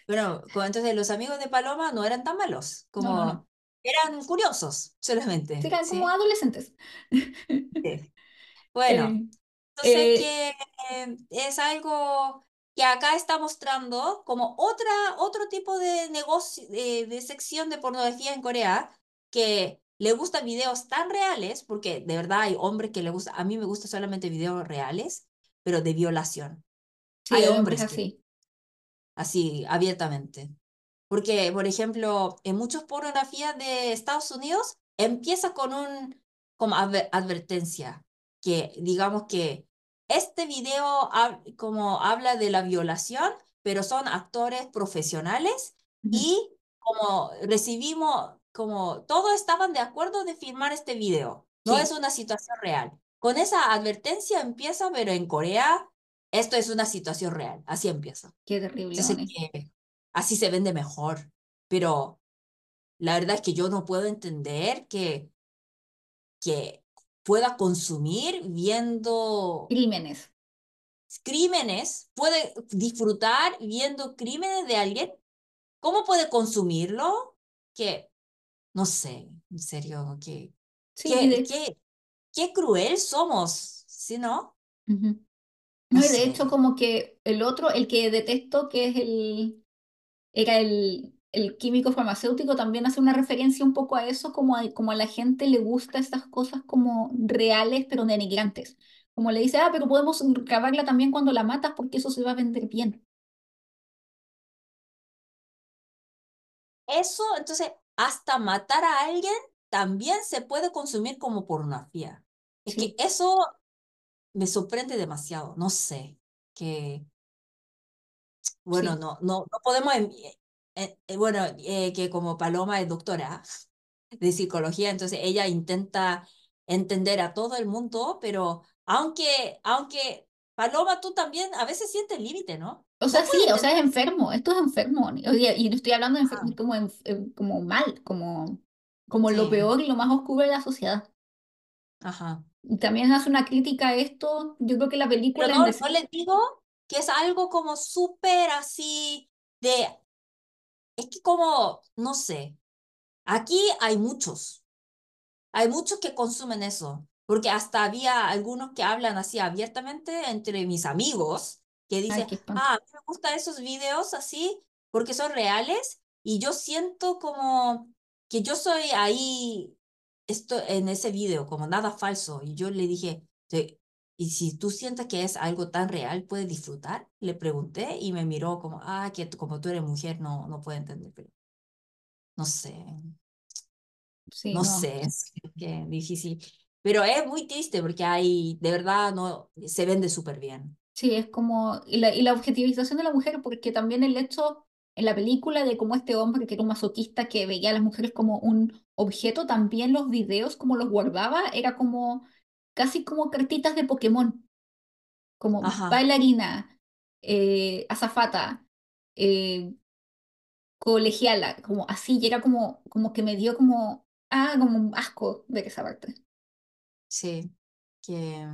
A: Bueno, como entonces los amigos de Paloma no eran tan malos,
B: No, no, no.
A: como eran curiosos solamente,
B: Eran como
A: ¿sí?
B: adolescentes.
A: Sí. Bueno.
B: Eh,
A: Entonces,
B: eh,
A: que eh, es algo que acá está mostrando como otra, otro tipo de negocio, de, de sección de pornografía en Corea, que le gustan videos tan reales, porque de verdad hay hombres que le gusta, a mí me gustan solamente videos reales, pero de violación.
B: sí,
A: Hay
B: hombres
A: que,
B: así.
A: así, abiertamente. Porque, por ejemplo, en muchas pornografías de Estados Unidos empieza con un como adver- advertencia, que digamos que este video como habla de la violación, pero son actores profesionales y como recibimos, como todos estaban de acuerdo de filmar este video, no es una situación real. Con esa advertencia empieza, pero en Corea esto es una situación real, así empieza.
B: qué terrible,
A: que así se vende mejor. Pero la verdad es que yo no puedo entender que, que pueda consumir viendo
B: Crímenes.
A: crímenes, puede disfrutar viendo crímenes de alguien. ¿Cómo puede consumirlo? Que, no sé, en serio, que,
B: Sí, de,
A: que, qué cruel somos, ¿sí no? No
B: No, y de hecho como que el otro, el que detesto, que es el, era el, el químico farmacéutico, también hace una referencia un poco a eso, como a, como a la gente le gusta estas cosas como reales, pero denigrantes. Como le dice, ah, pero podemos grabarla también cuando la matas porque eso se va a vender bien.
A: Eso, entonces, hasta matar a alguien también se puede consumir como pornografía. Es que eso me sorprende demasiado, no sé, que, bueno,
B: sí.
A: no, no, no podemos, em- eh, eh, bueno, eh, que como Paloma es doctora de psicología, entonces ella intenta entender a todo el mundo, pero aunque, aunque Paloma, tú también a veces sientes límite, ¿no?
B: O sea, sí,
A: puede
B: o sea,
A: entender.
B: es enfermo, esto es enfermo. Y no estoy hablando de
A: Ah,
B: enfer- como, eh, como mal, como, como lo
A: sí,
B: peor y lo más oscuro de la sociedad.
A: ajá.
B: Y también hace una crítica a esto, yo creo que la
A: Pero
B: película en
A: no, no les digo que es algo como súper así de, es que como, no sé, aquí hay muchos, hay muchos que consumen eso, porque hasta había algunos que hablan así abiertamente entre mis amigos, que
B: Ay,
A: dicen,
B: espanto.
A: ah, me gustan esos videos así porque son reales y yo siento como que yo soy ahí esto en ese video, como nada falso. Y yo le dije, "Te- ¿y si tú sientes que es algo tan real, puedes disfrutar? Le pregunté y me miró como, ah, que como tú eres mujer, no, no puedo entender, pero no sé,
B: Sí,
A: no
B: no.
A: sé, es que difícil. Pero es muy triste porque hay, de verdad, no, se vende súper bien.
B: Sí, es como, y la, y la objetivización de la mujer, porque también el hecho en la película de cómo este hombre, que era un masoquista que veía a las mujeres como un objeto, también los videos, como los guardaba, era como casi como cartitas de Pokémon, como
A: Ajá,
B: bailarina, eh, azafata, eh, colegiala, como así, y era como, como que me dio como, ah, como un asco ver esa parte.
A: sí, que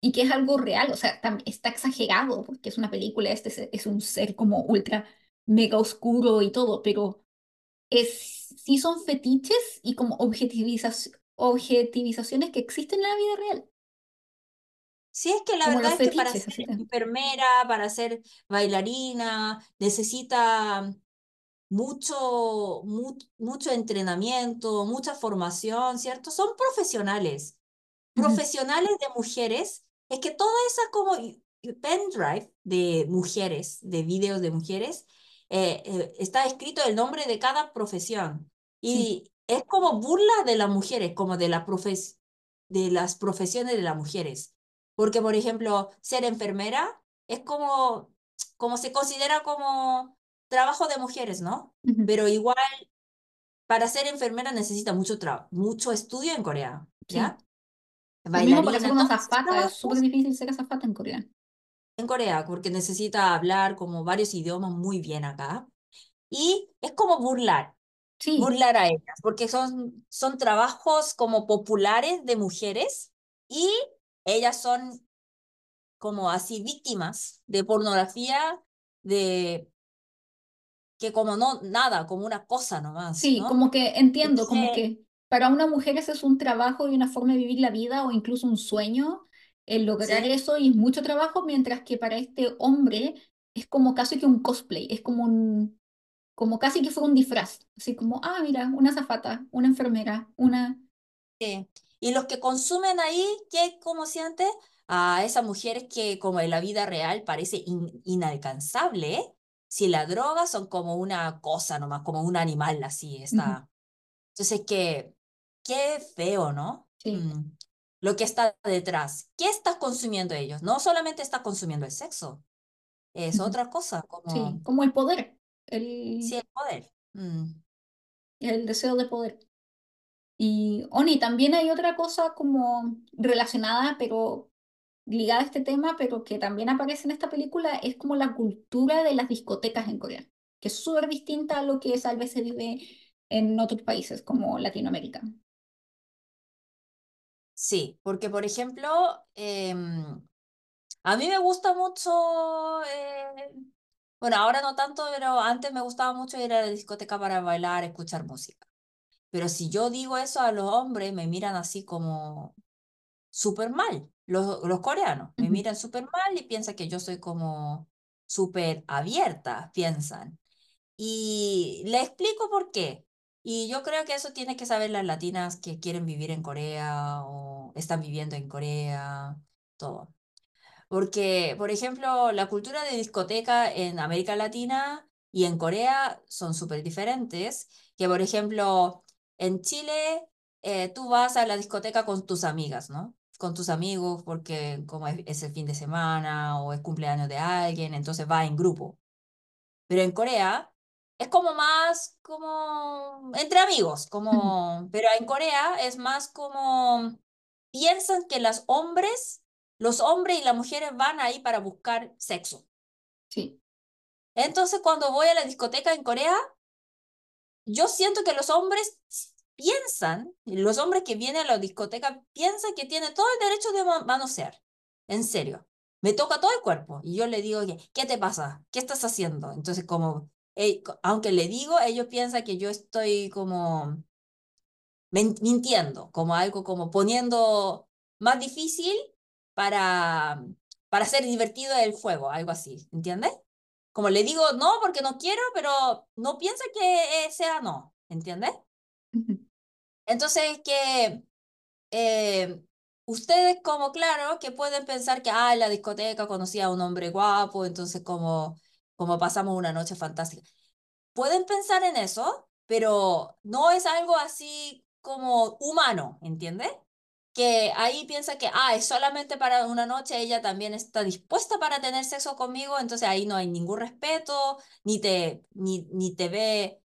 B: y que es algo real, o sea, está exagerado porque es una película, este es, un ser como ultra mega oscuro y todo, pero es, sí son fetiches y como objetivizac- objetivizaciones que existen en la vida real,
A: Sí, es que la
B: como
A: verdad es que para ser enfermera, para ser bailarina, necesita mucho, mu- mucho entrenamiento, mucha formación, ¿cierto? Son profesionales, profesionales de mujeres. Es que toda esa como pendrive de mujeres, de videos de mujeres, eh, eh, está escrito el nombre de cada profesión.
B: Sí,
A: Y es como burla de las mujeres, como de la profes de las profesiones de las mujeres. Porque, por ejemplo, ser enfermera es como, como se considera como trabajo de mujeres, ¿no?
B: ujú,
A: Pero igual, para ser enfermera necesita mucho, mucho estudio en Corea,
B: sí.
A: ¿ya?
B: Lo mismo para
A: Bailarina,
B: una azafata, es súper difícil ser azafata en Corea.
A: en Corea, porque necesita hablar como varios idiomas muy bien acá. Y es como burlar,
B: Sí,
A: burlar a ellas, porque son, son trabajos como populares de mujeres y ellas son como así víctimas de pornografía, de que como no, nada, como una cosa nomás,
B: sí,
A: ¿no?
B: como que entiendo, como
A: Entonces,
B: que para una mujer ese es un trabajo y una forma de vivir la vida o incluso un sueño, el lograr
A: sí,
B: eso y es mucho trabajo, mientras que para este hombre es como casi que un cosplay, es como un, como casi que fuera un disfraz, así como, ah, mira, una azafata, una enfermera, una...
A: sí. Y los que consumen ahí, ¿qué como siente? A esas mujeres que como en la vida real parece in- inalcanzable, ¿eh? Si la droga son como una cosa nomás, como un animal así, está. Entonces, qué, qué feo, ¿no?
B: Sí,
A: Mm. Lo que está detrás. ¿Qué estás consumiendo ellos? No solamente estás consumiendo el sexo, es
B: ujú,
A: otra cosa,
B: sí,
A: como,
B: como el poder,
A: sí,
B: el,
A: el poder. Mm.
B: el deseo de poder. Y, Oni, también hay otra cosa como relacionada, pero ligada a este tema, pero que también aparece en esta película, es como la cultura de las discotecas en Corea, que es súper distinta a lo que tal vez se vive en otros países como Latinoamérica.
A: Sí, porque por ejemplo, em, a mí me gusta mucho, eh, bueno, ahora no tanto, pero antes me gustaba mucho ir a la discoteca para bailar, escuchar música. Pero si yo digo eso a los hombres, me miran así como súper mal. Los, los coreanos me miran súper mal y piensan que yo soy como súper abierta, piensan. Y le explico por qué. Y yo creo que eso tiene que saber las latinas que quieren vivir en Corea o están viviendo en Corea, todo. Porque, por ejemplo, la cultura de discoteca en América Latina y en Corea son súper diferentes. Que, por ejemplo, en Chile, eh, tú vas a la discoteca con tus amigas, ¿no? Con tus amigos, porque como es, es el fin de semana o es cumpleaños de alguien, entonces va en grupo. Pero en Corea es como más como entre amigos, como, pero en Corea es más como piensan que las hombres, los hombres y las mujeres van ahí para buscar sexo.
B: Sí.
A: Entonces, cuando voy a la discoteca en Corea, yo siento que los hombres piensan, los hombres que vienen a la discoteca piensan que tienen todo el derecho de ma- manosear. En serio. Me toca todo el cuerpo. Y yo le digo, "Oye, ¿qué te pasa? ¿Qué estás haciendo? Entonces, como, eh, co- aunque le digo, ellos piensan que yo estoy como mintiendo, como algo como poniendo más difícil para, para hacer divertido el juego, algo así, ¿entiendes? Como le digo no porque no quiero, pero no piensa que eh, sea no, ¿entiendes? Entonces, que eh, ustedes como, claro, que pueden pensar que, ah, en la discoteca conocí a un hombre guapo, entonces como, como pasamos una noche fantástica. Pueden pensar en eso, pero no es algo así como humano, ¿entiendes? Que ahí piensa que, ah, es solamente para una noche, ella también está dispuesta para tener sexo conmigo, entonces ahí no hay ningún respeto, ni te, ni, ni te ve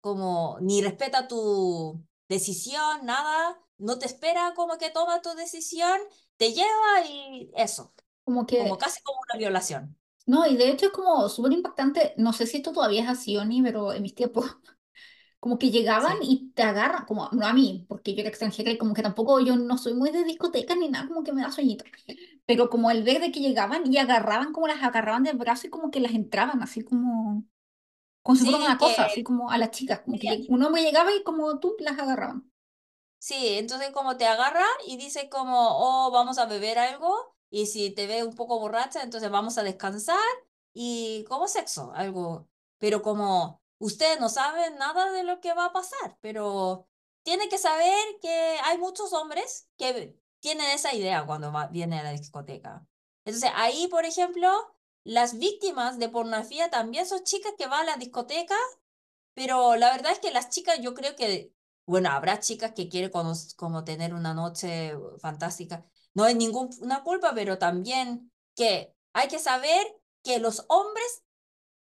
A: como, ni respeta tu decisión, nada, no te espera como que toma tu decisión, te lleva y eso,
B: Como
A: como
B: que,
A: casi como una violación.
B: no, y de hecho es como súper impactante, no sé si esto todavía es así o ni, pero en mis tiempos, como que llegaban
A: Sí,
B: y te agarran, como, no a mí, porque yo era extranjera y como que tampoco yo no soy muy de discotecas ni nada, como que me da sueñito, pero como el ver de que llegaban y agarraban, como las agarraban del brazo y como que las entraban, así como, como si fuera
A: sí,
B: una
A: que
B: cosa, así como a las chicas, como que lleg- un hombre llegaba y como tú las agarraban.
A: Sí, entonces como te agarra y dice como, oh, vamos a beber algo, y si te ve un poco borracha, entonces vamos a descansar y como sexo, algo. Pero como ustedes no saben nada de lo que va a pasar, pero tiene que saber que hay muchos hombres que tienen esa idea cuando va, viene a la discoteca. Entonces ahí, por ejemplo, las víctimas de pornografía también son chicas que van a la discoteca pero la verdad es que las chicas, yo creo que, bueno, habrá chicas que quieren como, tener una noche fantástica. No hay ninguna culpa, pero también que hay que saber que los hombres,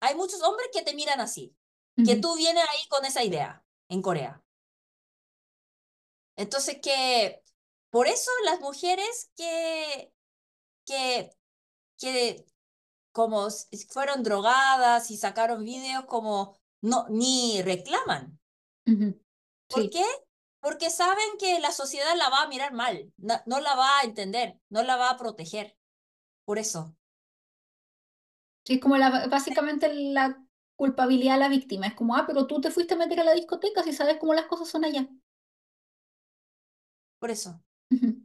A: hay muchos hombres que te miran así, que tú vienes ahí con esa idea en Corea. Entonces que, por eso las mujeres que, que, que como fueron drogadas y sacaron videos como no, ni reclaman.
B: ujú.
A: ¿Por
B: Sí.
A: qué? Porque saben que la sociedad la va a mirar mal, no, no la va a entender, no la va a proteger. Por eso,
B: Sí, como la, básicamente la culpabilidad de la víctima. Es como, ah, pero tú te fuiste a meter a la discoteca si sabes cómo las cosas son allá.
A: por eso.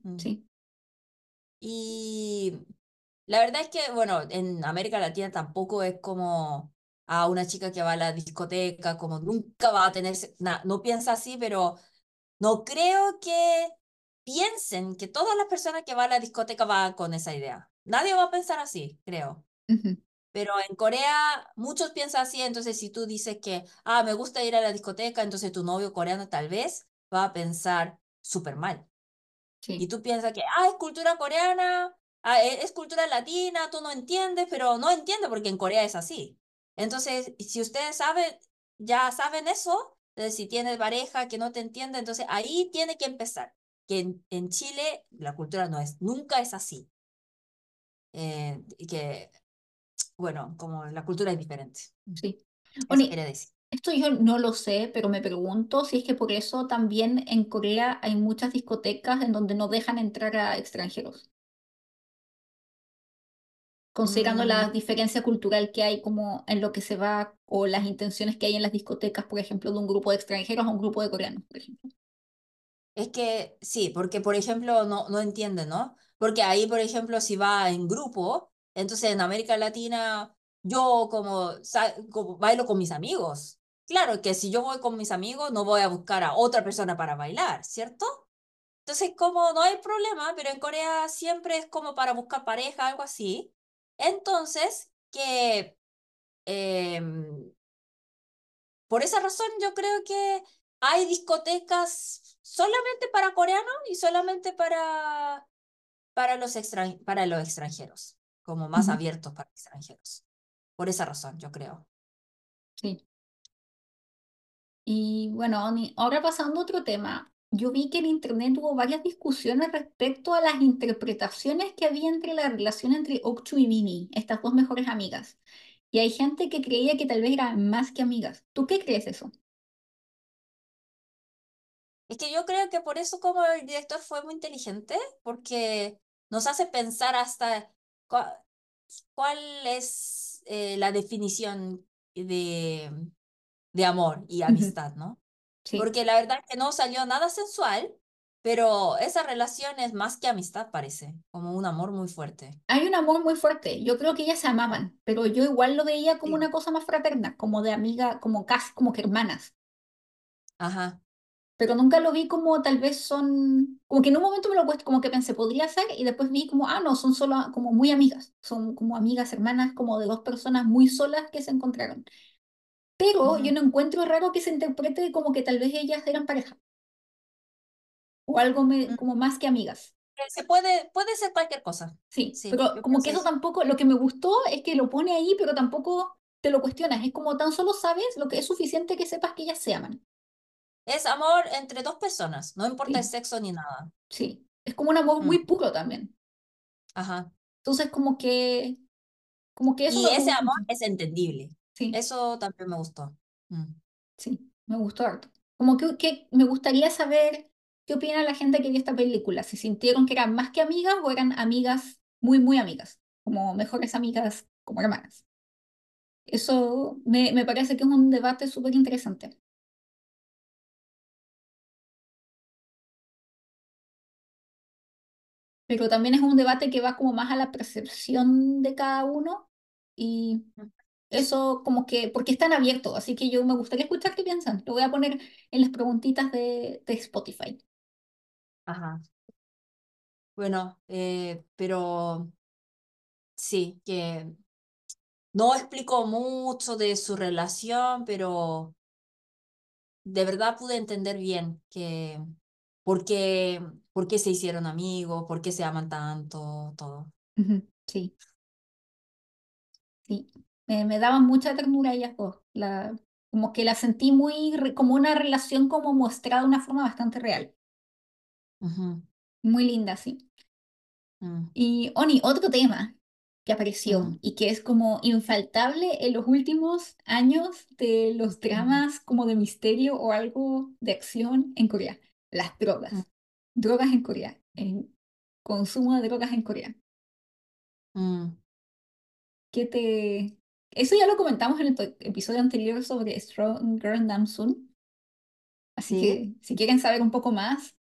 A: Mm.
B: Sí.
A: Y la verdad es que, bueno, en América Latina tampoco es como a una chica que va a la discoteca, como nunca va a tener, na- no piensa así, pero no creo que piensen que todas las personas que van a la discoteca van con esa idea. Nadie va a pensar así, creo.
B: Ujú,
A: Pero en Corea muchos piensan así, entonces si tú dices que, ah, me gusta ir a la discoteca, entonces tu novio coreano tal vez va a pensar súper mal. Y
B: Sí.
A: tú piensas que, ah, es cultura coreana, ah, e- es cultura latina, tú no entiendes, pero no entiendes porque en Corea es así. Entonces, si ustedes saben, ya saben eso, entonces si tienes pareja que no te entiende, entonces ahí tiene que empezar. Que en, en Chile la cultura no es, nunca es así. Eh, y que, bueno, como la cultura es diferente.
B: Sí.
A: Quería decir.
B: esto yo no lo sé, pero me pregunto si es que por eso también en Corea hay muchas discotecas en donde no dejan entrar a extranjeros, considerando
A: Mm,
B: la diferencia cultural que hay como en lo que se va o las intenciones que hay en las discotecas, por ejemplo, de un grupo de extranjeros a un grupo de coreanos, por ejemplo.
A: es que sí, porque por ejemplo no, no entienden, ¿no? Porque ahí, por ejemplo, si va en grupo, entonces en América Latina yo como, como bailo con mis amigos. Claro que si yo voy con mis amigos no voy a buscar a otra persona para bailar, ¿cierto? Entonces como no hay problema, pero en Corea siempre es como para buscar pareja, algo así. Entonces, que em, Por esa razón yo creo que hay discotecas solamente para coreanos y solamente para, para los extran- para los extranjeros, como más
B: Ujú,
A: abiertos para extranjeros. Por esa razón, yo creo.
B: Sí. Y bueno, Oni, ahora pasando a otro tema, yo vi que en internet hubo varias discusiones respecto a las interpretaciones que había entre la relación entre Okchu y Mimi, estas dos mejores amigas. Y hay gente que creía que tal vez eran más que amigas. ¿Tú qué crees eso?
A: Es que yo creo que por eso como el director fue muy inteligente, porque nos hace pensar hasta cuál es eh, la definición de, de amor y amistad, ¿no?
B: Sí.
A: Porque la verdad es que no salió nada sensual, pero esa relación es más que amistad, parece, como un amor muy fuerte.
B: Hay un amor muy fuerte. Yo creo que ellas se amaban, pero yo igual lo veía como
A: Sí.
B: una cosa más fraterna, como de amiga, como casi como que hermanas.
A: Ajá.
B: Pero nunca lo vi como tal vez son, como que en un momento me lo cuesta, como que pensé, podría ser, y después vi como, ah, no, son solo como muy amigas, son como amigas, hermanas, como de dos personas muy solas que se encontraron. Pero yo no encuentro raro que se interprete como que tal vez ellas eran pareja, o algo me,
A: Mm,
B: como más que amigas.
A: eh, Se puede, puede ser cualquier cosa.
B: Sí,
A: Sí,
B: pero como que eso. tampoco, lo que me gustó es que lo pone ahí, pero tampoco te lo cuestionas, es como tan solo sabes lo que es suficiente que sepas que ellas se aman.
A: Es amor entre dos personas, no importa el sexo ni nada.
B: sí, es como un amor
A: Mm,
B: muy puro también.
A: Ajá.
B: Entonces como que, como que eso
A: Y ese amor es entendible.
B: Sí,
A: Eso también me gustó. Mm.
B: sí, me gustó harto. Como que, que me gustaría saber qué opina la gente que vio esta película, si sintieron que eran más que amigas o eran amigas muy, muy amigas, como mejores amigas, como hermanas. Eso me, me parece que es un debate súper interesante. Pero también es un debate que va como más a la percepción de cada uno y eso como que, porque están abiertos, así que yo me gustaría escuchar qué piensan. Lo voy a poner en las preguntitas de, de Spotify.
A: Ajá. Bueno, eh, pero sí, que no explicó mucho de su relación, pero de verdad pude entender bien que por qué, por qué se hicieron amigos, por qué se aman tanto, todo.
B: Sí, sí. Me, me daban mucha ternura ellas dos. La, como que la sentí muy, re- como una relación como mostrada de una forma bastante real. Muy linda, sí.
A: mm,
B: Y Oni, otro tema que apareció y que es como infaltable en los últimos años de los dramas como de misterio o algo de acción en Corea, las
A: mm,
B: drogas. Drogas en Corea, consumo de drogas en Corea.
A: mm.
B: ¿Qué te... Eso ya lo comentamos en el episodio anterior sobre Strong Girl Namsoon, Así
A: Sí.
B: que si quieren saber un poco más,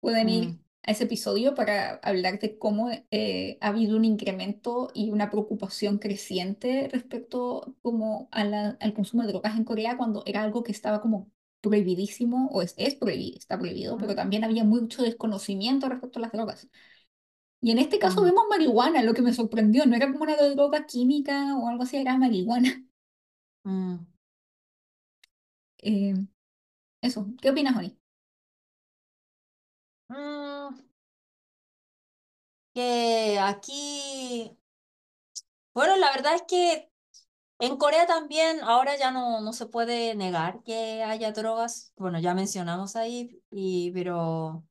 B: pueden ir
A: mm,
B: a ese episodio para hablar de cómo eh, ha habido un incremento y una preocupación creciente respecto como a la- al consumo de drogas en Corea cuando era algo que estaba como prohibidísimo o es, es prohibido, está prohibido, pero también había mucho desconocimiento respecto a las drogas. Y en este caso vemos marihuana, lo que me sorprendió, no era como una droga química o algo así, era marihuana.
A: mm.
B: Eh, eso, ¿qué opinas, Oni?
A: Mm, que aquí, bueno, la verdad es que en Corea también ahora ya no, no se puede negar que haya drogas. Bueno, ya mencionamos ahí, y, pero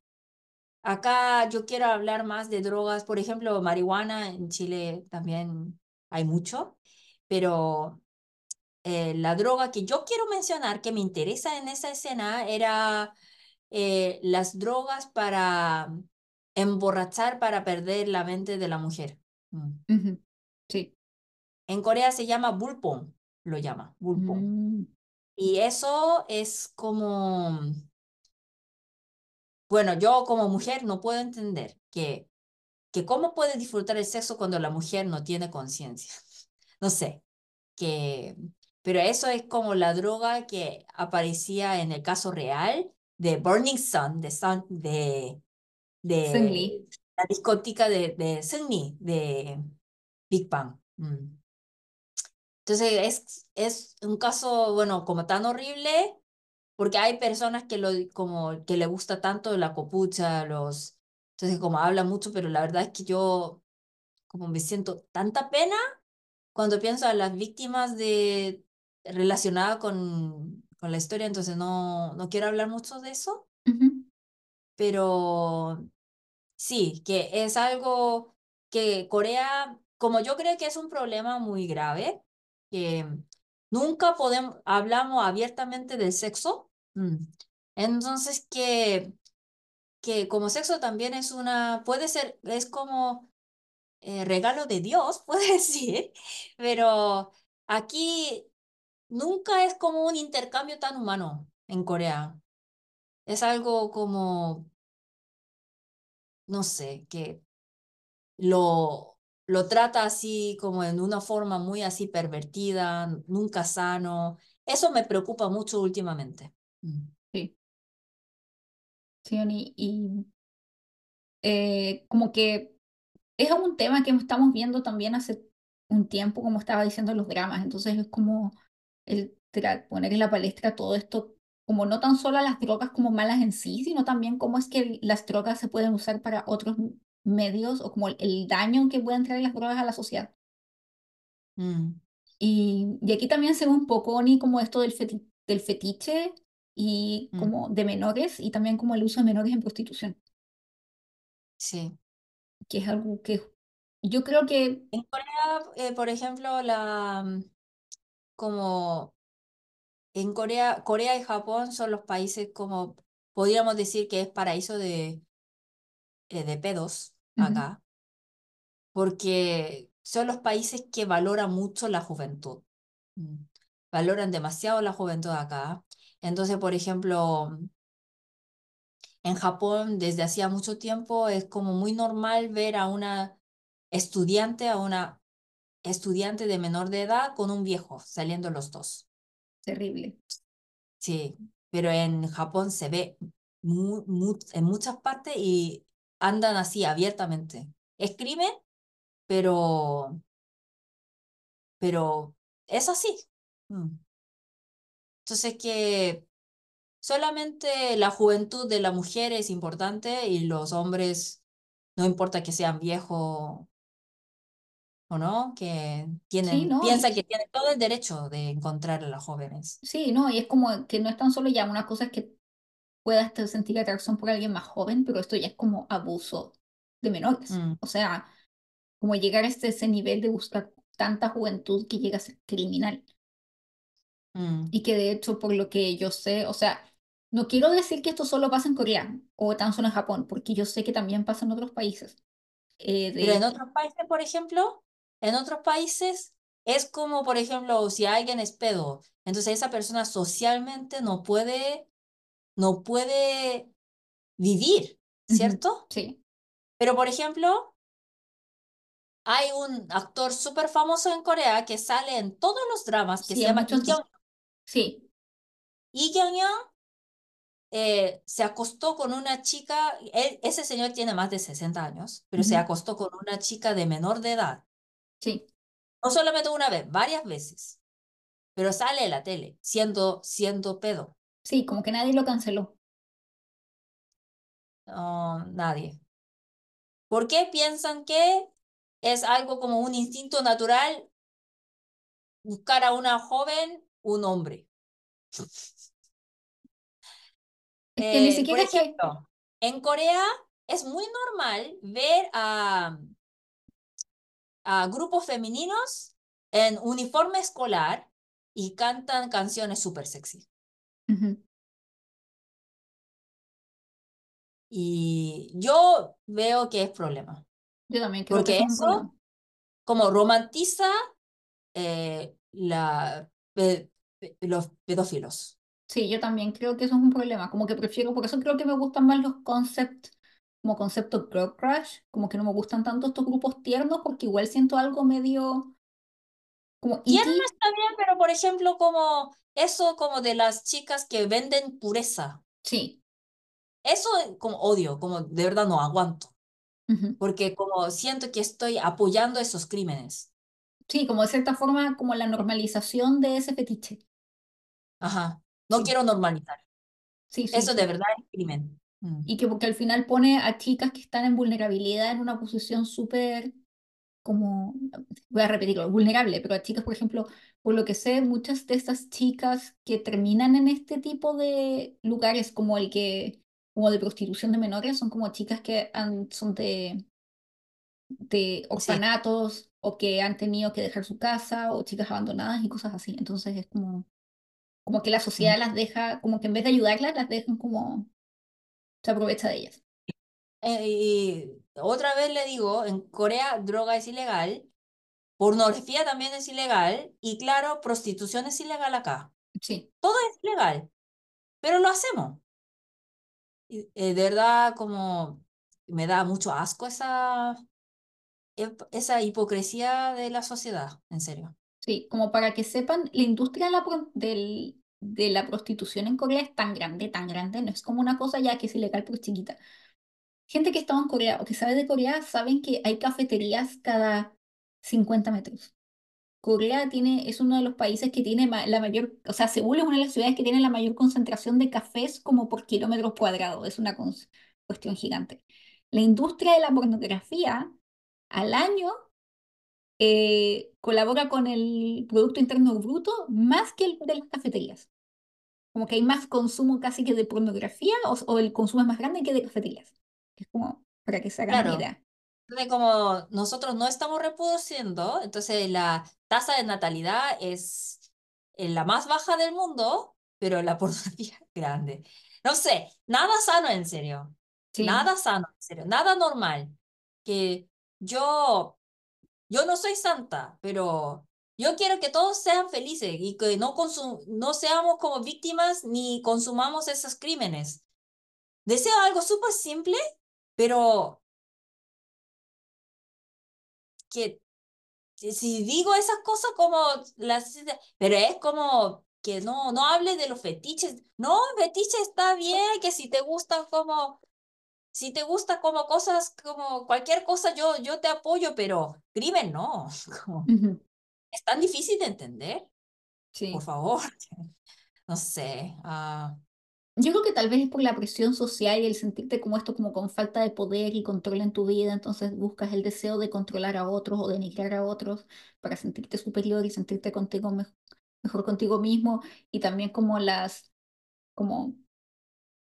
A: acá yo quiero hablar más de drogas. Por ejemplo, marihuana en Chile también hay mucho, pero eh, la droga que yo quiero mencionar, que me interesa en esa escena, era eh, las drogas para emborrachar, para perder la mente de la mujer. Mm.
B: Sí.
A: En Corea se llama bulpong, lo llama, bulpong.
B: Mm,
A: Y eso es como, bueno, yo como mujer no puedo entender que, que cómo puede disfrutar el sexo cuando la mujer no tiene conciencia. No sé, que, pero eso es como la droga que aparecía en el caso real de Burning Sun, de, Sun, de, de la discoteca de, de Seungni, de Big Bang. Mm. Entonces es, es un caso, bueno, como tan horrible, porque hay personas que, lo, como, que le gusta tanto la copucha, los... Entonces como habla mucho, pero la verdad es que yo como me siento tanta pena cuando pienso a las víctimas de relacionadas con, con la historia, entonces no, no quiero hablar mucho de eso,
B: Ujú,
A: pero sí, que es algo que Corea, como yo creo que es un problema muy grave, que nunca podemos, hablamos abiertamente del sexo, mm. entonces que, que como sexo también es una, puede ser, es como eh, regalo de Dios, puede decir, pero aquí nunca es como un intercambio tan humano en Corea. Es algo como, no sé, que lo, lo trata así como en una forma muy así pervertida, nunca sano. Eso me preocupa mucho últimamente. Mm.
B: Sí. Sí, Oni, y eh, como que es un tema que estamos viendo también hace un tiempo, como estaba diciendo, los dramas. Entonces es como el poner en la palestra todo esto, como no tan solo las drogas como malas en sí, sino también cómo es que las drogas se pueden usar para otros medios o como el, el daño que pueden traer las drogas a la sociedad.
A: Mm,
B: Y, y aquí también se ve un poco, Oni, como esto del feti- del fetiche y
A: mm,
B: como de menores y también como el uso de menores en prostitución,
A: sí.
B: que es algo que yo creo que
A: En Corea, eh, por ejemplo, la, mm, como en Corea, Corea y Japón son los países como, podríamos decir que es paraíso de, eh, de pedos acá, porque son los países que valoran mucho la juventud. Mm. Valoran demasiado la juventud acá. Entonces, por ejemplo, en Japón desde hacía mucho tiempo es como muy normal ver a una estudiante, a una estudiante de menor de edad con un viejo saliendo los dos.
B: terrible.
A: Sí, pero en Japón se ve mu- mu- en muchas partes y andan así abiertamente. Es crimen, pero, pero es así. Mm. Entonces que solamente la juventud de la mujer es importante y los hombres, no importa que sean viejos o no, que
B: Sí,
A: tienen,
B: ¿no? Y,
A: piensan que tienen todo el derecho de encontrar a las jóvenes.
B: sí, ¿no? Y es como que no es tan solo ya una cosa es que puedas sentir atracción por alguien más joven, pero esto ya es como abuso de menores.
A: Mm,
B: O sea, como llegar a este, ese nivel de buscar tanta juventud que llega a ser criminal.
A: mm,
B: Y que de hecho, por lo que yo sé, o sea, no quiero decir que esto solo pasa en Corea o tan solo en Japón, porque yo sé que también pasa en otros países. Eh,
A: Pero en
B: de,
A: otros países, por ejemplo, en otros países es como, por ejemplo, si alguien es pedo, entonces esa persona socialmente no puede, no puede vivir, ¿cierto?
B: sí,
A: Pero, por ejemplo, hay un actor súper famoso en Corea que sale en todos los dramas que
B: sí,
A: se llama Lee Kyung.
B: sí,
A: Lee Kyung eh, se acostó con una chica, él- ese señor tiene más de 60 años, pero se acostó con una chica de menor de edad.
B: sí,
A: No solamente una vez, varias veces. pero sale en la tele, siendo, siendo pedo.
B: Sí, como que nadie lo canceló.
A: No, nadie. ¿Por qué piensan que es algo como un instinto natural buscar a una joven, un hombre?
B: Es que ni
A: Eh, por
B: siquiera que,
A: ejemplo, en Corea es muy normal ver a, a grupos femeninos en uniforme escolar y cantan canciones súper sexy.
B: Ujú,
A: Y yo veo que es problema,
B: yo también creo que
A: porque
B: eso es un problema.
A: eso como romantiza eh, la, pe- pe- los pedófilos.
B: Sí, yo también creo que eso es un problema, como que prefiero, por eso creo que me gustan más los concepts, como concepto girl crush, como que no me gustan tanto estos grupos tiernos porque igual siento algo medio como
A: Tierno
B: icky,
A: está bien, pero por ejemplo, como eso como de las chicas que venden pureza.
B: sí,
A: Eso como odio, como de verdad no aguanto, porque como siento que estoy apoyando esos crímenes.
B: Sí, como de cierta forma como la normalización de ese fetiche.
A: Ajá, no
B: Sí,
A: quiero normalizar.
B: sí, sí,
A: Eso de verdad es crimen. Mm,
B: Y que porque al final pone a chicas que están en vulnerabilidad en una posición súper como, voy a repetirlo, vulnerable, pero a chicas, por ejemplo, por lo que sé, muchas de estas chicas que terminan en este tipo de lugares como el que, como de prostitución de menores, son como chicas que han, son de, de
A: Sí.
B: orfanatos o que han tenido que dejar su casa o chicas abandonadas y cosas así. Entonces es como, como que la
A: Mm.
B: sociedad las deja, como que en vez de ayudarlas, las dejan como, se aprovecha de ellas.
A: Eh, y otra vez le digo, en Corea droga es ilegal, pornografía también es ilegal y claro, prostitución es ilegal acá.
B: Sí,
A: Todo es ilegal, pero lo hacemos. Y, eh, de verdad, como me da mucho asco esa, esa hipocresía de la sociedad, en serio.
B: sí, como para que sepan, la industria de la, pro- del, de la prostitución en Corea es tan grande, tan grande, no es como una cosa ya que es ilegal pero es chiquita. Gente que estaba en Corea o que sabe de Corea saben que hay cafeterías cada 50 metros. Corea tiene, es uno de los países que tiene la mayor, o sea, Seúl es una de las ciudades que tiene la mayor concentración de cafés como por kilómetros cuadrados, es una cuestión gigante. La industria de la pornografía al año eh, colabora con el Producto Interno Bruto más que el de las cafeterías. Como que hay más consumo casi que de pornografía o, el consumo es más grande que de cafeterías. Es como para que se hagan
A: Claro.
B: idea.
A: Entonces, como nosotros no estamos reproduciendo, entonces la tasa de natalidad es la más baja del mundo, pero la pornografía es grande. No sé, nada sano en serio. Nada sano, en serio, nada normal. Que yo yo no soy santa, pero yo quiero que todos sean felices y que no, no seamos como víctimas ni consumamos esos crímenes. Deseo algo súper simple, pero que, si digo esas cosas como las... Pero es como que no, no hable de los fetiches. No, fetiche está bien, que si te gustan como si te gusta como cosas, como cualquier cosa, yo, yo te apoyo, pero crimen no. Es tan difícil de entender. Sí. Por favor. No sé. Ah.
B: Yo creo que tal vez es por la presión social y el sentirte como esto, como con falta de poder y control en tu vida, entonces buscas el deseo de controlar a otros o de denigrar a otros para sentirte superior y sentirte contigo mejor contigo mismo y también como las, como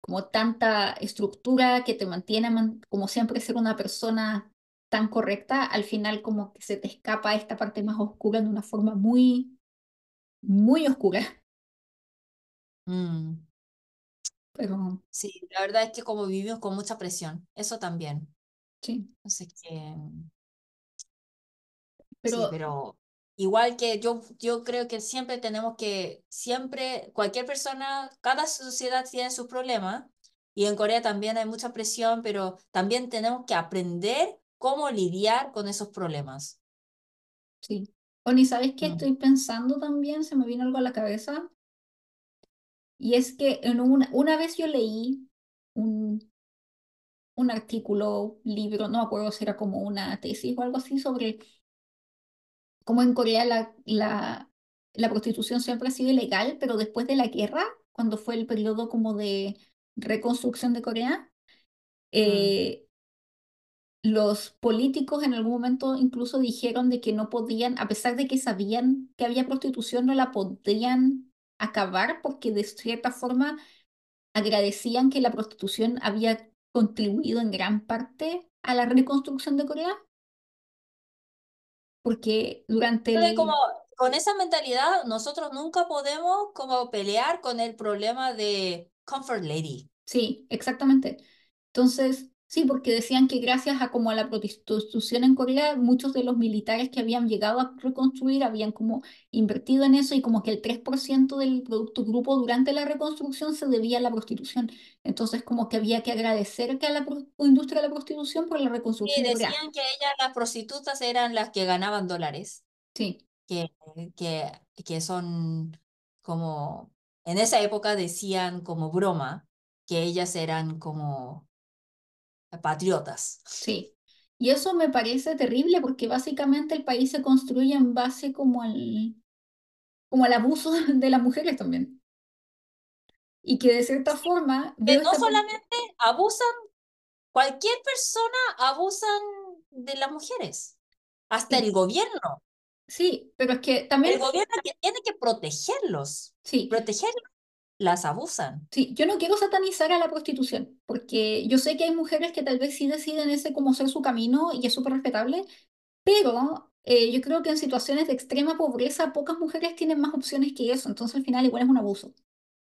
B: como tanta estructura que te mantiene como siempre ser una persona tan correcta, al final como que se te escapa esta parte más oscura de una forma muy, muy oscura.
A: Mm.
B: Pero...
A: Sí, la verdad es que como vivimos con mucha presión, eso también.
B: Sí.
A: Así que...
B: Pero,
A: sí, pero Igual que yo, yo creo que siempre tenemos que, siempre, cualquier persona, cada sociedad tiene sus problemas y en Corea también hay mucha presión, pero también tenemos que aprender cómo lidiar con esos problemas.
B: Sí. Oni, ¿sabes qué
A: Mm.
B: estoy pensando también? Se me vino algo a la cabeza. Y es que en una, una vez yo leí un, un artículo, libro, no me acuerdo si era como una tesis o algo así, sobre como en Corea la, la, la prostitución siempre ha sido ilegal, pero después de la guerra, cuando fue el periodo como de reconstrucción de Corea,
A: Mm.
B: eh, los políticos en algún momento incluso dijeron de que no podían, a pesar de que sabían que había prostitución, no la podían acabar porque de cierta forma agradecían que la prostitución había contribuido en gran parte a la reconstrucción de Corea porque durante el...
A: como con esa mentalidad nosotros nunca podemos como pelear con el problema de comfort lady.
B: Sí, exactamente. Entonces, sí, porque decían que gracias a como a la prostitución en Corea, muchos de los militares que habían llegado a reconstruir habían como invertido en eso y como que el 3% del producto grupo durante la reconstrucción se debía a la prostitución. Entonces, como que había que agradecer que a la industria de la prostitución por la reconstrucción.
A: Sí, decían que ellas, las prostitutas, eran las que ganaban dólares.
B: Sí.
A: Que, que, que son como, en esa época decían como broma que ellas eran como patriotas.
B: Sí. Y eso me parece terrible porque básicamente el país se construye en base como al, como al abuso de las mujeres también. Y que de cierta forma...
A: Que no solamente abusan, cualquier persona abusan de las mujeres, hasta el gobierno.
B: Sí, pero es que también...
A: El gobierno que tiene que protegerlos.
B: Sí.
A: Protegerlos las abusan.
B: Sí, yo no quiero satanizar a la prostitución, porque yo sé que hay mujeres que tal vez sí deciden ese como ser su camino y es súper respetable, pero eh, yo creo que en situaciones de extrema pobreza pocas mujeres tienen más opciones que eso, entonces al final igual es un abuso.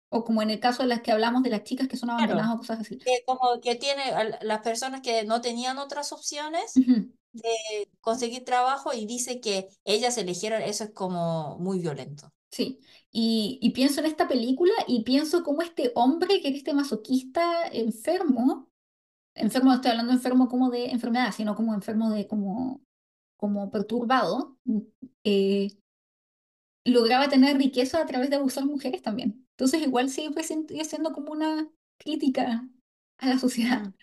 B: O como en el caso de las que hablamos de las chicas que son abandonadas o cosas así.
A: Que como que tiene las personas que no tenían otras opciones de conseguir trabajo y dice que ellas eligieron, eso es como muy violento.
B: Sí, y, y, pienso en esta película y pienso como este hombre que es este masoquista enfermo, enfermo, estoy hablando enfermo como de enfermedad, sino como enfermo de como, como perturbado, eh, lograba tener riqueza a través de abusar mujeres también. Entonces igual sigue sigue siendo como una crítica a la sociedad.
A: Mm,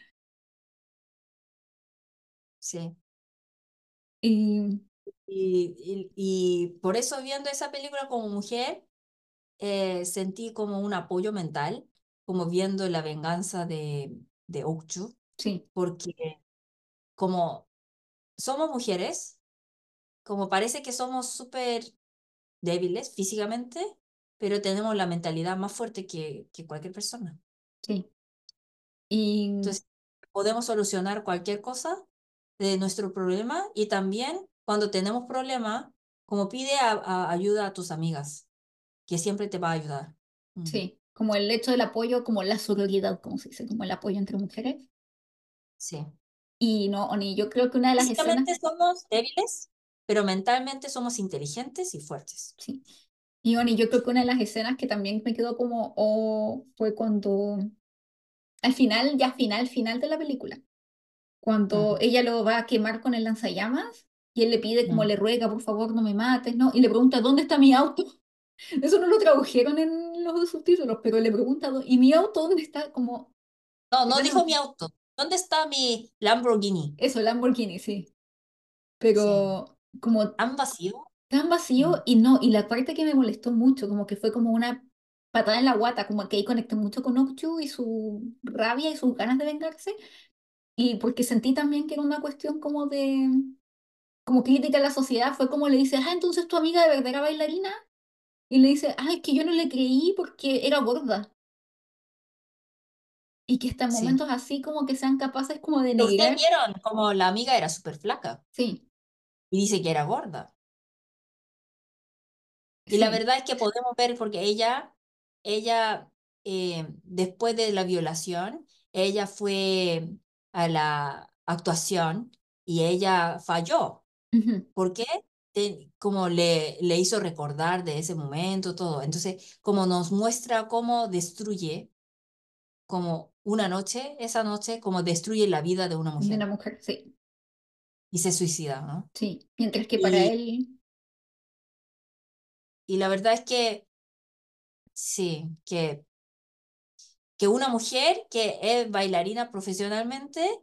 A: sí.
B: Y
A: Y, y- y por eso viendo esa película como mujer, eh, sentí como un apoyo mental, como viendo la venganza de, de Okju,
B: sí,
A: porque como somos mujeres, como parece que somos súper débiles físicamente, pero tenemos la mentalidad más fuerte que, que cualquier persona.
B: sí. Y
A: Entonces, podemos solucionar cualquier cosa de nuestro problema y también cuando tenemos problemas, como pide a- a- ayuda a tus amigas, que siempre te va a ayudar. Mm,
B: sí, como el hecho del apoyo, como la sororidad, como se dice, como el apoyo entre mujeres.
A: sí.
B: Y no, Oni, yo creo que una de las escenas,
A: somos débiles, pero mentalmente somos inteligentes y fuertes.
B: sí. Y Oni, yo creo que una de las escenas que también me quedó como, oh, fue cuando, al final, ya final, final de la película, cuando
A: Mm,
B: ella lo va a quemar con el lanzallamas y él le pide, como
A: mm.
B: le ruega, por favor, no me mates, ¿no? Y le pregunta, ¿dónde está mi auto? Eso no lo tradujeron en los subtítulos, pero le pregunta, "¿Dó- ¿y mi auto dónde está? Como,
A: No, no dijo mi auto. ¿Dónde está mi Lamborghini?
B: eso, Lamborghini, sí.
A: Sí.
B: Pero como
A: ¿Han vacío?
B: tan
A: Mm,
B: vacío y no, y la parte que me molestó mucho, como que fue como una patada en la guata, como que ahí conecté mucho con Okju y su rabia y sus ganas de vengarse, y porque sentí también que era una cuestión como de, como crítica a la sociedad, fue como le dice, ah, entonces tu amiga de verdad era bailarina, y le dice, ah, es que yo no le creí porque era gorda, y que hasta
A: Sí.
B: momentos así como que sean capaces como de
A: Pero ustedes
B: negar,
A: vieron como la amiga era súper flaca
B: sí,
A: y dice que era gorda. Y la verdad es que podemos ver porque ella, ella, eh, después de la violación, ella fue a la actuación y ella falló.
B: Ujú,
A: ¿Por qué? Te- como le, le hizo recordar de ese momento, todo. Entonces, como nos muestra cómo destruye, como una noche, esa noche, como destruye la vida de una
B: de una
A: mujer
B: mujer, sí,
A: y se suicida, ¿no?
B: sí, mientras que para
A: Y,
B: él,
A: y la verdad es que sí, que que una mujer que es bailarina profesionalmente,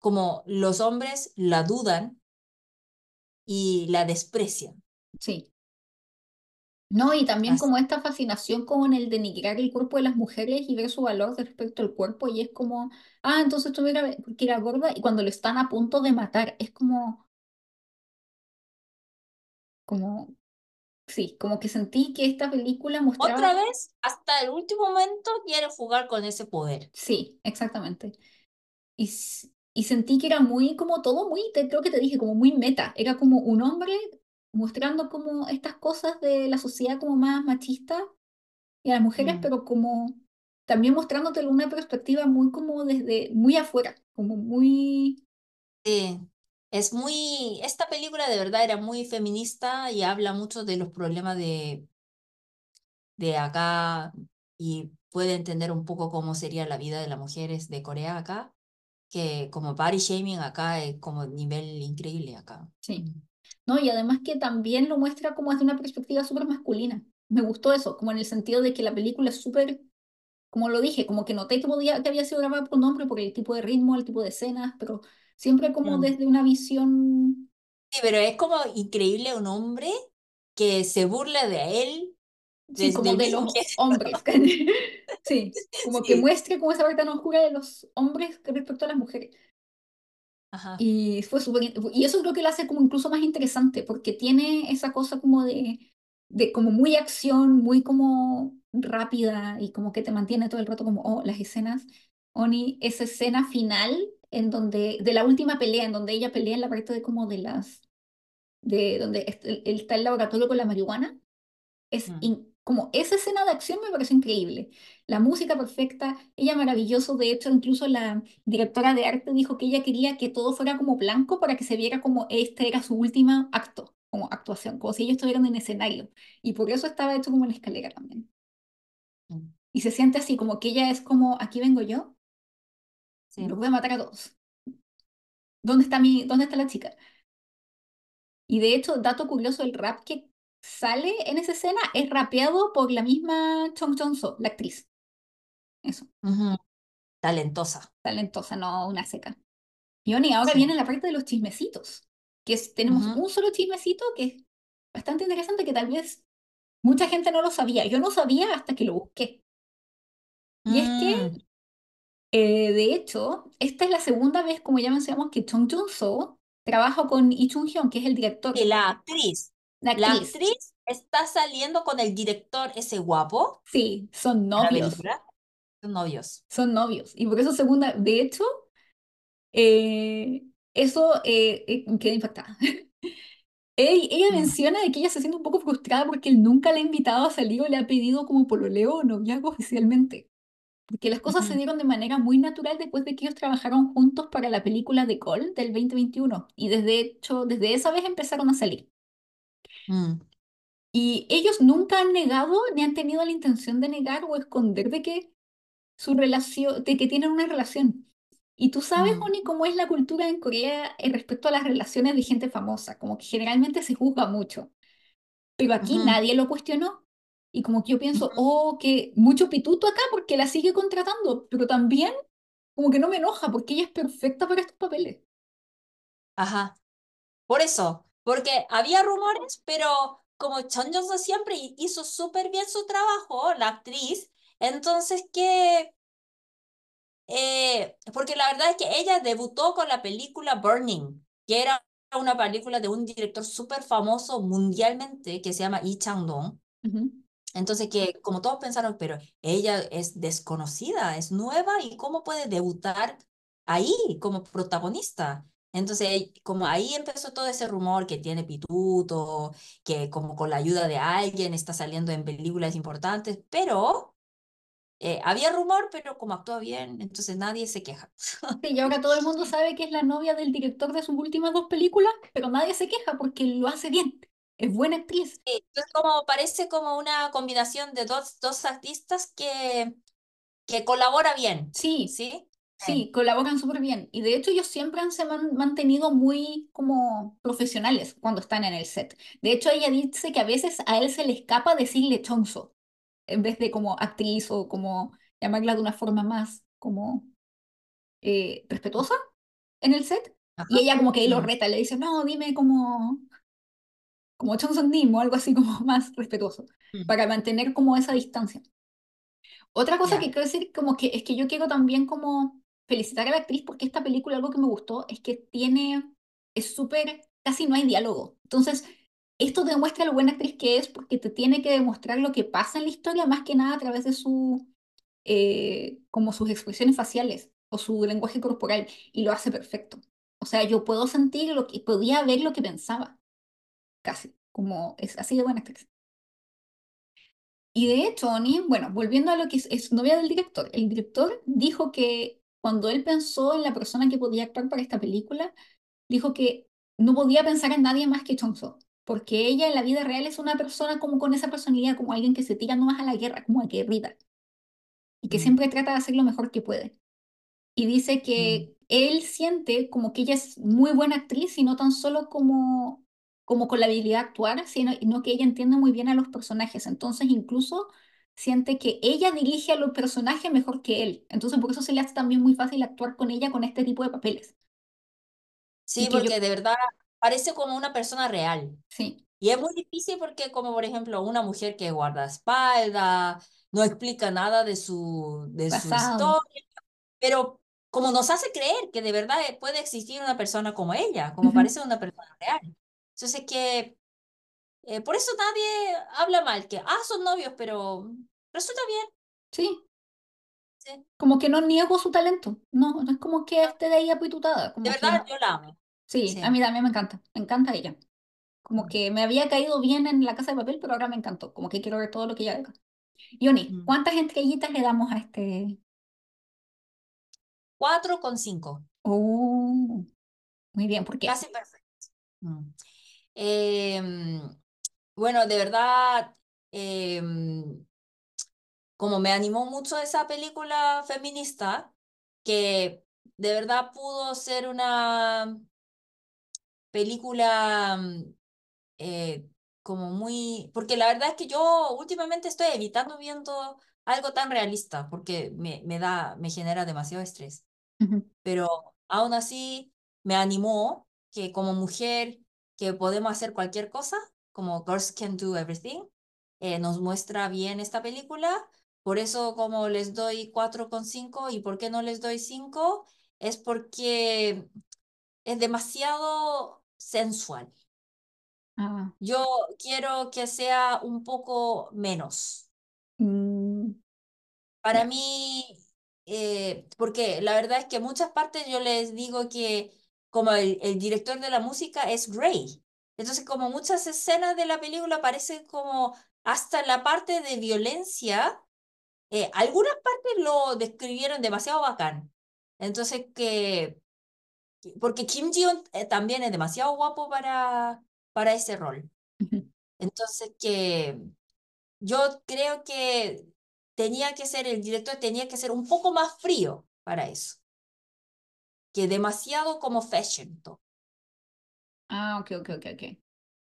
A: como los hombres la dudan y la desprecian.
B: sí. No, y también
A: Así.
B: como esta fascinación con el denigrar el cuerpo de las mujeres y ver su valor respecto al cuerpo, y es como, ah, entonces tú mira, porque era gorda, y cuando lo están a punto de matar, es como, como, sí, como que sentí que esta película
A: Otra
B: mostraba,
A: vez, hasta el último momento, quiere jugar con ese poder.
B: sí, exactamente, y, y sentí que era muy, como todo muy, te, creo que te dije, como muy meta, era como un hombre mostrando como estas cosas de la sociedad como más machista y a las mujeres,
A: Mm.
B: pero como también mostrándotelo una perspectiva muy como desde, muy afuera, como muy,
A: Sí. Es muy, esta película de verdad era muy feminista y habla mucho de los problemas de, de acá y puede entender un poco cómo sería la vida de las mujeres de Corea acá, que como body shaming acá es como nivel increíble acá.
B: sí. ¿no? Y además que también lo muestra como desde una perspectiva súper masculina. Me gustó eso, como en el sentido de que la película es súper, como lo dije, como que noté que, podía, que había sido grabada por un hombre por el tipo de ritmo, el tipo de escenas, pero siempre como
A: Mm.
B: desde una visión,
A: Sí, pero es como increíble un hombre que se burla de él
B: sí, como de los
A: que...
B: hombres. Sí, como que
A: Sí,
B: muestre como esa parte tan oscura de los hombres respecto a las mujeres.
A: ajá.
B: Y fue súper, y eso creo que lo hace como incluso más interesante, porque tiene esa cosa como de, de como muy acción, muy como rápida y como que te mantiene todo el rato como, oh, las escenas, Oni, esa escena final en donde, de la última pelea, en donde ella pelea en la parte de como de las, de donde está el laboratorio con la marihuana, es
A: Mm.
B: in- como esa escena de acción me pareció increíble. La música perfecta, ella maravilloso. De hecho, incluso la directora de arte dijo que ella quería que todo fuera como blanco para que se viera como este era su último acto, como actuación, como si ellos estuvieran en escenario. Y por eso estaba hecho como en la escalera también.
A: Mm.
B: Y se siente así, como que ella es como, aquí vengo yo, los
A: Sí.
B: voy a matar a todos. ¿Dónde está mi, dónde está la chica? Y de hecho, dato curioso, el rap que sale en esa escena es rapeado por la misma Chong Chong-so, la actriz. Eso.
A: Talentosa.
B: talentosa, no una seca. Y Oni, ahora
A: Sí.
B: viene la parte de los chismecitos, que es, tenemos un solo chismecito que es bastante interesante, que tal vez mucha gente no lo sabía. Yo no sabía hasta que lo busqué. Y es que,
A: Mm,
B: eh, de hecho, esta es la segunda vez, como ya mencionamos, que Chong Jung-soo trabaja con Lee Chung-hyun, que es el
A: y
B: director,
A: la actriz.
B: La
A: La
B: actriz.
A: actriz está saliendo con el director, ese guapo,
B: Sí, son novios.
A: Son novios.
B: son novios. Y por eso segunda, de hecho, eh, eso eh, eh, quedé impactada. Ella
A: Mm,
B: menciona de que ella se siente un poco frustrada porque él nunca le ha invitado a salir o le ha pedido como pololeo o noviazgo oficialmente. Porque las cosas se
A: ujú,
B: dieron de manera muy natural después de que ellos trabajaron juntos para la película de Cole del 2021. Y desde hecho, desde esa vez empezaron a salir.
A: Mm,
B: Y ellos nunca han negado ni han tenido la intención de negar o esconder de que su relación, de que tienen una relación. Y tú sabes,
A: mm,
B: Oni, cómo es la cultura en Corea eh, respecto a las relaciones de gente famosa, como que generalmente se juzga mucho. Pero aquí nadie lo cuestionó. Y como que yo pienso, oh, que mucho pituto acá porque la sigue contratando, pero también como que no me enoja porque ella es perfecta para estos papeles.
A: Ajá. Por eso, porque había rumores, pero como Chon Jong-se siempre hi- hizo súper bien su trabajo, la actriz, entonces que, eh, porque la verdad es que ella debutó con la película Burning, que era una película de un director súper famoso mundialmente que se llama Lee Chang-dong.
B: Ujú,
A: Entonces que como todos pensaron, pero ella es desconocida, es nueva y cómo puede debutar ahí como protagonista. Entonces como ahí empezó todo ese rumor que tiene pituto, que como con la ayuda de alguien está saliendo en películas importantes, pero eh, había rumor, pero como actúa bien, entonces nadie se queja.
B: Sí, y ahora todo el mundo sabe que es la novia del director de sus últimas dos películas, pero nadie se queja porque lo hace bien. Es buena actriz.
A: Sí, Entonces como parece como una combinación de dos, dos artistas que, que colabora bien,
B: Sí,
A: ¿sí?
B: Sí, colaboran súper bien. Y de hecho ellos siempre han se man- mantenido muy como profesionales cuando están en el set. De hecho ella dice que a veces a él se le escapa decirle chonzo, en vez de como actriz o como llamarla de una forma más como eh, respetuosa en el set. Y ella como que ahí lo reta, le dice, no, dime como, como Chonson Nim o algo así como más respetuoso,
A: mm,
B: para mantener como esa distancia. Otra cosa que
A: Ya.
B: quiero decir como que es que yo quiero también como felicitar a la actriz porque esta película algo que me gustó es que tiene, es súper, casi no hay diálogo. Entonces, esto demuestra lo buena actriz que es porque te tiene que demostrar lo que pasa en la historia más que nada a través de su, eh, como sus expresiones faciales o su lenguaje corporal y lo hace perfecto. O sea, yo puedo sentir lo que, podía ver lo que pensaba, casi, como es así de buena actriz. Y de hecho, Oni, bueno, volviendo a lo que es, es novia del director, el director dijo que cuando él pensó en la persona que podía actuar para esta película, dijo que no podía pensar en nadie más que Chong-so, porque ella en la vida real es una persona como con esa personalidad, como alguien que se tira nomás a la guerra, como aguerrida, y que
A: Mm,
B: siempre trata de hacer lo mejor que puede. Y dice
A: mm.
B: que él siente como que ella es muy buena actriz y no tan solo como, como con la habilidad de actuar, sino, sino que ella entiende muy bien a los personajes. Entonces incluso siente que ella dirige a los personajes mejor que él. Entonces por eso se le hace también muy fácil actuar con ella con este tipo de papeles.
A: Sí,
B: yo,
A: porque de verdad parece como una persona real.
B: sí,
A: Y es muy difícil porque como por ejemplo una mujer que guarda espalda, no explica nada de su, de su historia, pero como nos hace creer que de verdad puede existir una persona como ella, como parece una persona real. Entonces que eh, por eso nadie habla mal, que, ah, son novios, pero resulta bien.
B: Sí,
A: sí.
B: como que no niego su talento. No, no es como que esté de ahí apitutada,
A: De
B: que
A: verdad yo la amo.
B: sí, a mí también me encanta, me encanta ella. Como
A: Mm,
B: que me había caído bien en La Casa de Papel, pero ahora me encantó. Como que quiero ver todo lo que ella haga. Yoni. ¿cuántas estrellitas le damos a este?
A: Cuatro con cinco.
B: Oh, muy bien, ¿por qué?
A: Casi perfecto. Mm. Em, bueno, de verdad, em, como me animó mucho esa película feminista, que de verdad pudo ser una película mm, eh, como muy, porque la verdad es que yo últimamente estoy evitando viendo algo tan realista, porque me, me da, me genera demasiado estrés. Pero aún así me animó que como mujer que podemos hacer cualquier cosa, como Girls Can Do Everything, eh, nos muestra bien esta película. Por eso como les doy 4,5 y por qué no les doy 5 es porque es demasiado sensual.
B: Ah,
A: Yo quiero que sea un poco menos.
B: mm,
A: Para mí, eh, porque la verdad es que en muchas partes yo les digo que como el, el director de la música es Gray. Entonces, como muchas escenas de la película parecen como hasta la parte de violencia, eh, algunas partes lo describieron demasiado bacán. Entonces, que, porque Kim Ji-hoon eh, también es demasiado guapo para, para ese rol. Entonces, que yo creo que tenía que ser, el director tenía que ser un poco más frío para eso, que demasiado como fashion. to-
B: Ah, ok, ok, ok, ok.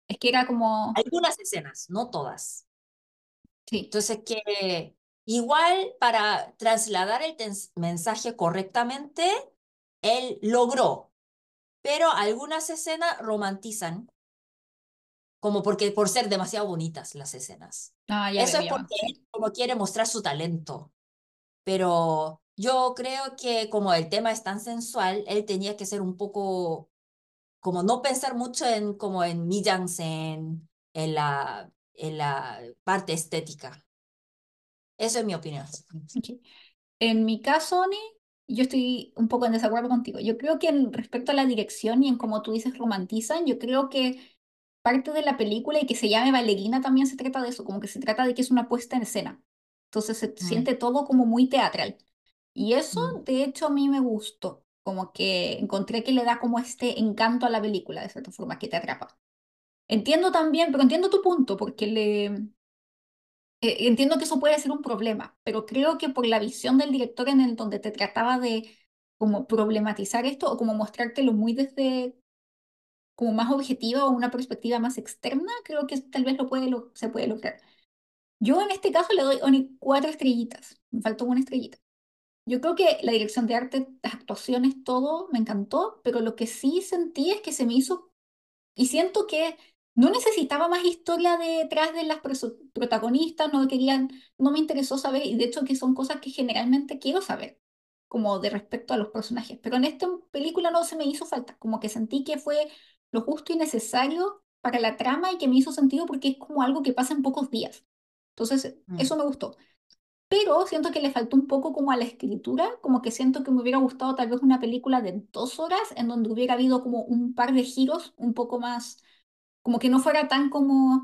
B: Es que era como,
A: Algunas escenas, no todas.
B: sí.
A: Entonces, que igual para trasladar el mensaje correctamente, él logró, pero algunas escenas romantizan, como porque por ser demasiado bonitas las escenas.
B: Ah, ya
A: Eso es porque
B: sí.
A: él como quiere mostrar su talento. Pero yo creo que como el tema es tan sensual, él tenía que ser un poco, como no pensar mucho en como en mise-en-scène, en la, en la parte estética. Eso es mi opinión.
B: En mi caso, Oni, yo estoy un poco en desacuerdo contigo. Yo creo que en respecto a la dirección y en cómo tú dices romantizan, yo creo que parte de la película y que se llame Ballerina también se trata de eso, como que se trata de que es una puesta en escena. Entonces se
A: Mm,
B: siente todo como muy teatral. Y eso,
A: mm.
B: de hecho, a mí me gustó. Como que encontré que le da como este encanto a la película, de cierta forma, que te atrapa. Entiendo también, pero entiendo tu punto, porque le, eh, entiendo que eso puede ser un problema, pero creo que por la visión del director en el donde te trataba de como problematizar esto o como mostrártelo muy desde como más objetiva o una perspectiva más externa, creo que tal vez lo puede, lo, se puede lograr. Yo en este caso le doy cuatro estrellitas, me faltó una estrellita. Yo creo que la dirección de arte, las actuaciones, todo me encantó, pero lo que sí sentí es que se me hizo y siento que no necesitaba más historia detrás de las protagonistas, no querían, no me interesó saber, y de hecho que son cosas que generalmente quiero saber, como de respecto a los personajes. Pero en esta película no se me hizo falta, como que sentí que fue lo justo y necesario para la trama y que me hizo sentido porque es como algo que pasa en pocos días. Entonces,
A: Mm.
B: eso me gustó. Pero siento que le faltó un poco como a la escritura, como que siento que me hubiera gustado tal vez una película de dos horas en donde hubiera habido como un par de giros un poco más como que no fuera tan como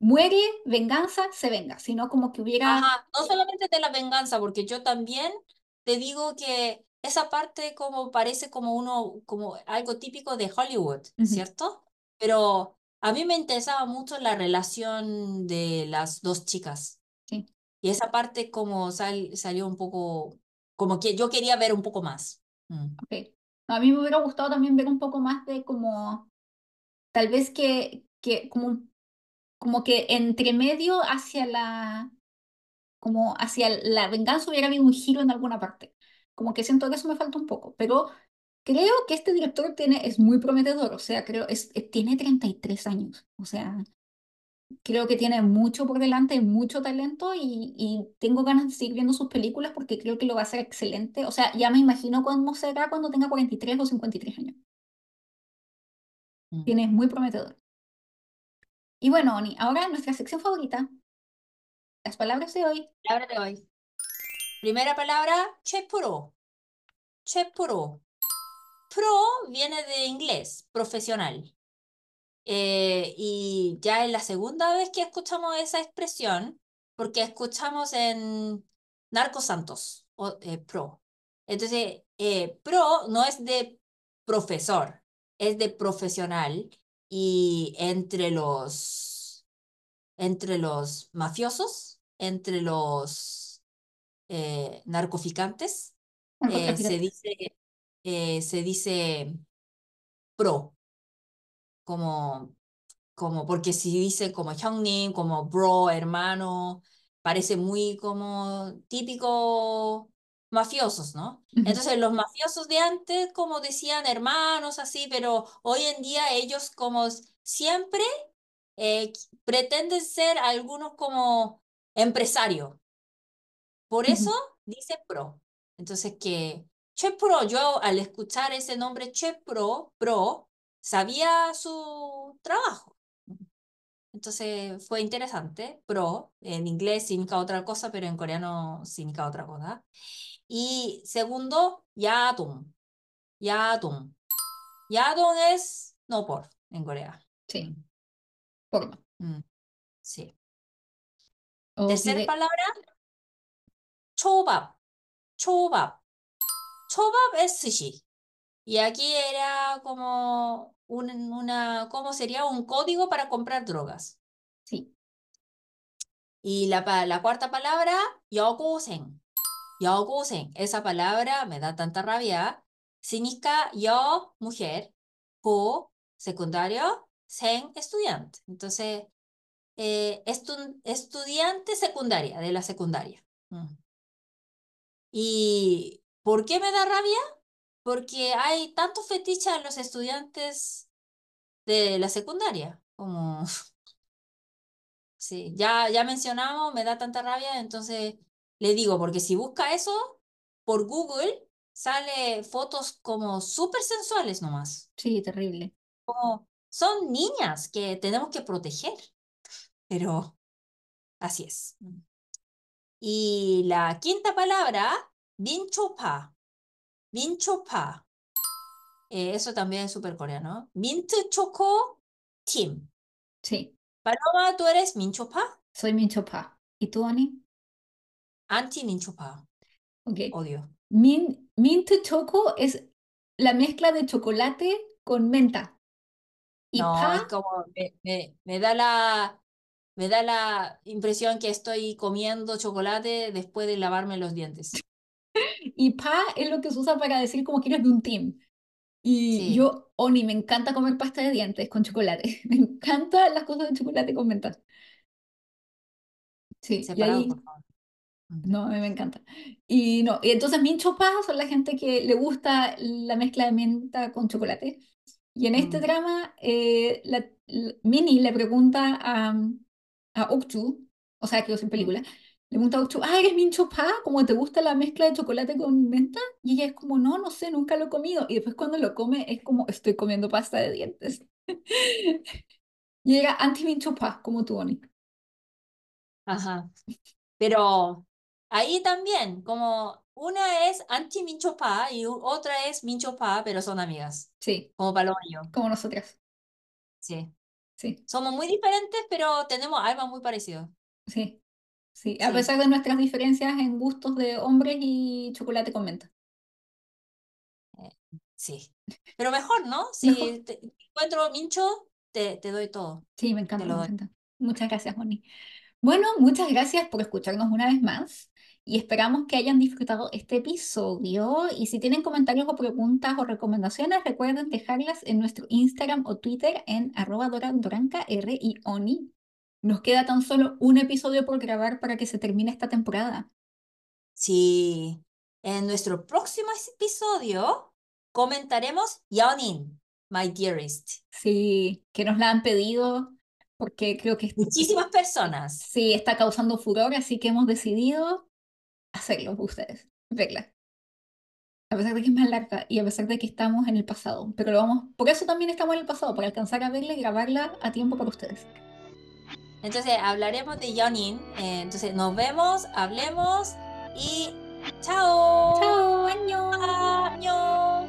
B: muere, venganza, se venga, sino como que hubiera...
A: Ajá, no solamente de la venganza, porque yo también te digo que esa parte como parece como uno, como algo típico de Hollywood,
B: Ujú,
A: ¿cierto? Pero a mí me interesaba mucho la relación de las dos chicas.
B: sí,
A: Y esa parte como sal- salió un poco, como que yo quería ver un poco más. Mm.
B: ok. No, a mí me hubiera gustado también ver un poco más de como, tal vez que, que como, como que entre medio hacia la, como hacia la venganza hubiera habido un giro en alguna parte. Como que siento que eso me falta un poco, pero creo que este director tiene, es muy prometedor, o sea, creo, es, es- tiene 33 años, o sea, Creo que tiene mucho por delante, mucho talento y, y tengo ganas de seguir viendo sus películas porque creo que lo va a hacer excelente. O sea, ya me imagino cómo será cuando tenga 43 o 53 años.
A: Mm.
B: Tiene muy prometedor. Y bueno, Oni, ahora nuestra sección favorita, las palabras de hoy.
A: Palabra de hoy. Primera palabra, chepuro. Chepuro. Pro viene de inglés, profesional. Eh, y ya es la segunda vez que escuchamos esa expresión, porque escuchamos en Narcos Santos, o, eh, pro. Entonces, eh, pro no es de profesor, es de profesional. Y entre los, entre los mafiosos, entre los narcoficantes, se dice, se dice pro, como como, porque si dice como 형님, como bro, hermano, parece muy como típico mafiosos, ¿no? Entonces los mafiosos de antes como decían hermanos así, pero hoy en día ellos como siempre eh, pretenden ser algunos como empresarios. Por eso dice pro. Entonces que Che Pro, yo al escuchar ese nombre Che Pro, Pro, sabía su trabajo. Entonces fue interesante, pro, en inglés significa otra cosa, pero en coreano significa otra cosa. Y segundo, yadong. Yadong. Yadong es no por en Corea.
B: Sí. Mm. Por.
A: Mm. Sí.
B: Oh,
A: Tercera
B: de...
A: palabra, chobab. Chobab. Chobab es sushi. Y aquí era como una, ¿cómo sería? Un código para comprar drogas.
B: Sí.
A: Y la, la cuarta palabra, yokusen. Yokusen, esa palabra me da tanta rabia. Significa yo, mujer, ku, secundario, sen, estudiante. Entonces, eh, estu, estudiante secundaria, de la secundaria. Mm. ¿Y por qué me da rabia? Porque hay tantos fetiches a los estudiantes de la secundaria, como, sí, ya, ya mencionamos, me da tanta rabia, entonces le digo, porque si busca eso por Google, sale fotos como súper sensuales nomás,
B: sí, terrible.
A: como son niñas que tenemos que proteger, pero así es. Y la quinta palabra, binchopa, binchopa, eh, eso también es súper coreano, mint choco team.
B: Sí,
A: Paloma, ¿tú eres minchopa?
B: soy minchopa. ¿Y tú, Ani?
A: Anti minchopa.
B: Ok.
A: Odio.
B: Min- mint choco es la mezcla de chocolate con menta. Y
A: No, es
B: pa,
A: como, me, me, me da la, me da la impresión que estoy comiendo chocolate después de lavarme los dientes.
B: Y pa es lo que se usa para decir como que eres de un team. Y
A: Sí,
B: yo, Oni, me encanta comer pasta de dientes con chocolate. Me encantan las cosas de chocolate con menta. Sí, y
A: separado, por
B: ahí,
A: favor. Mm.
B: no, a mí me encanta. Y no, y entonces mincho pa son la gente que le gusta la mezcla de menta con chocolate. Y en este
A: Mm.
B: drama, eh, la, la- Minnie le pregunta a, a Okchu, o sea, que en
A: Mm.
B: Le pregunta a Okchu, ah, ¿eres Mincho Pa? ¿Cómo te gusta la mezcla de chocolate con menta? Y ella es como, no, no sé, nunca lo he comido. Y después cuando lo come es como, estoy comiendo pasta de dientes. Y era anti-Mincho Pa, como tú, Oni.
A: Ajá. Pero ahí también, como una es anti minchopa y otra es minchopa, pero son amigas,
B: Sí,
A: como Paloma y yo.
B: como nosotras.
A: Sí.
B: Sí,
A: Somos muy diferentes, pero tenemos almas muy parecidas.
B: sí, sí. A
A: Sí.
B: pesar de nuestras diferencias en gustos de hombres y chocolate con menta.
A: Eh, sí. Pero mejor, ¿no?
B: Mejor.
A: Si te encuentro mincho, te, te doy todo.
B: Sí, me
A: Te
B: encanta,
A: lo
B: me
A: doy.
B: encanta. Muchas gracias, Moni. Bueno, muchas gracias por escucharnos una vez más y esperamos que hayan disfrutado este episodio. Y si tienen comentarios o preguntas o recomendaciones, recuerden dejarlas en nuestro Instagram o Twitter en arroba Dora Doranca R y Oni. Nos queda tan solo un episodio por grabar para que se termine esta temporada.
A: Sí. En nuestro próximo episodio comentaremos Yonin, my dearest.
B: Sí, que nos la han pedido porque creo que
A: Muchísimas personas.
B: sí está causando furor, así que hemos decidido hacerlo por ustedes, verla. A pesar de que es más larga y a pesar de que estamos en el pasado, pero lo vamos, por eso también estamos en el pasado, para alcanzar a verla y grabarla a tiempo para ustedes.
A: Entonces hablaremos de Yonin. Eh, entonces nos vemos, hablemos y chao.
B: Chao, año.
A: año.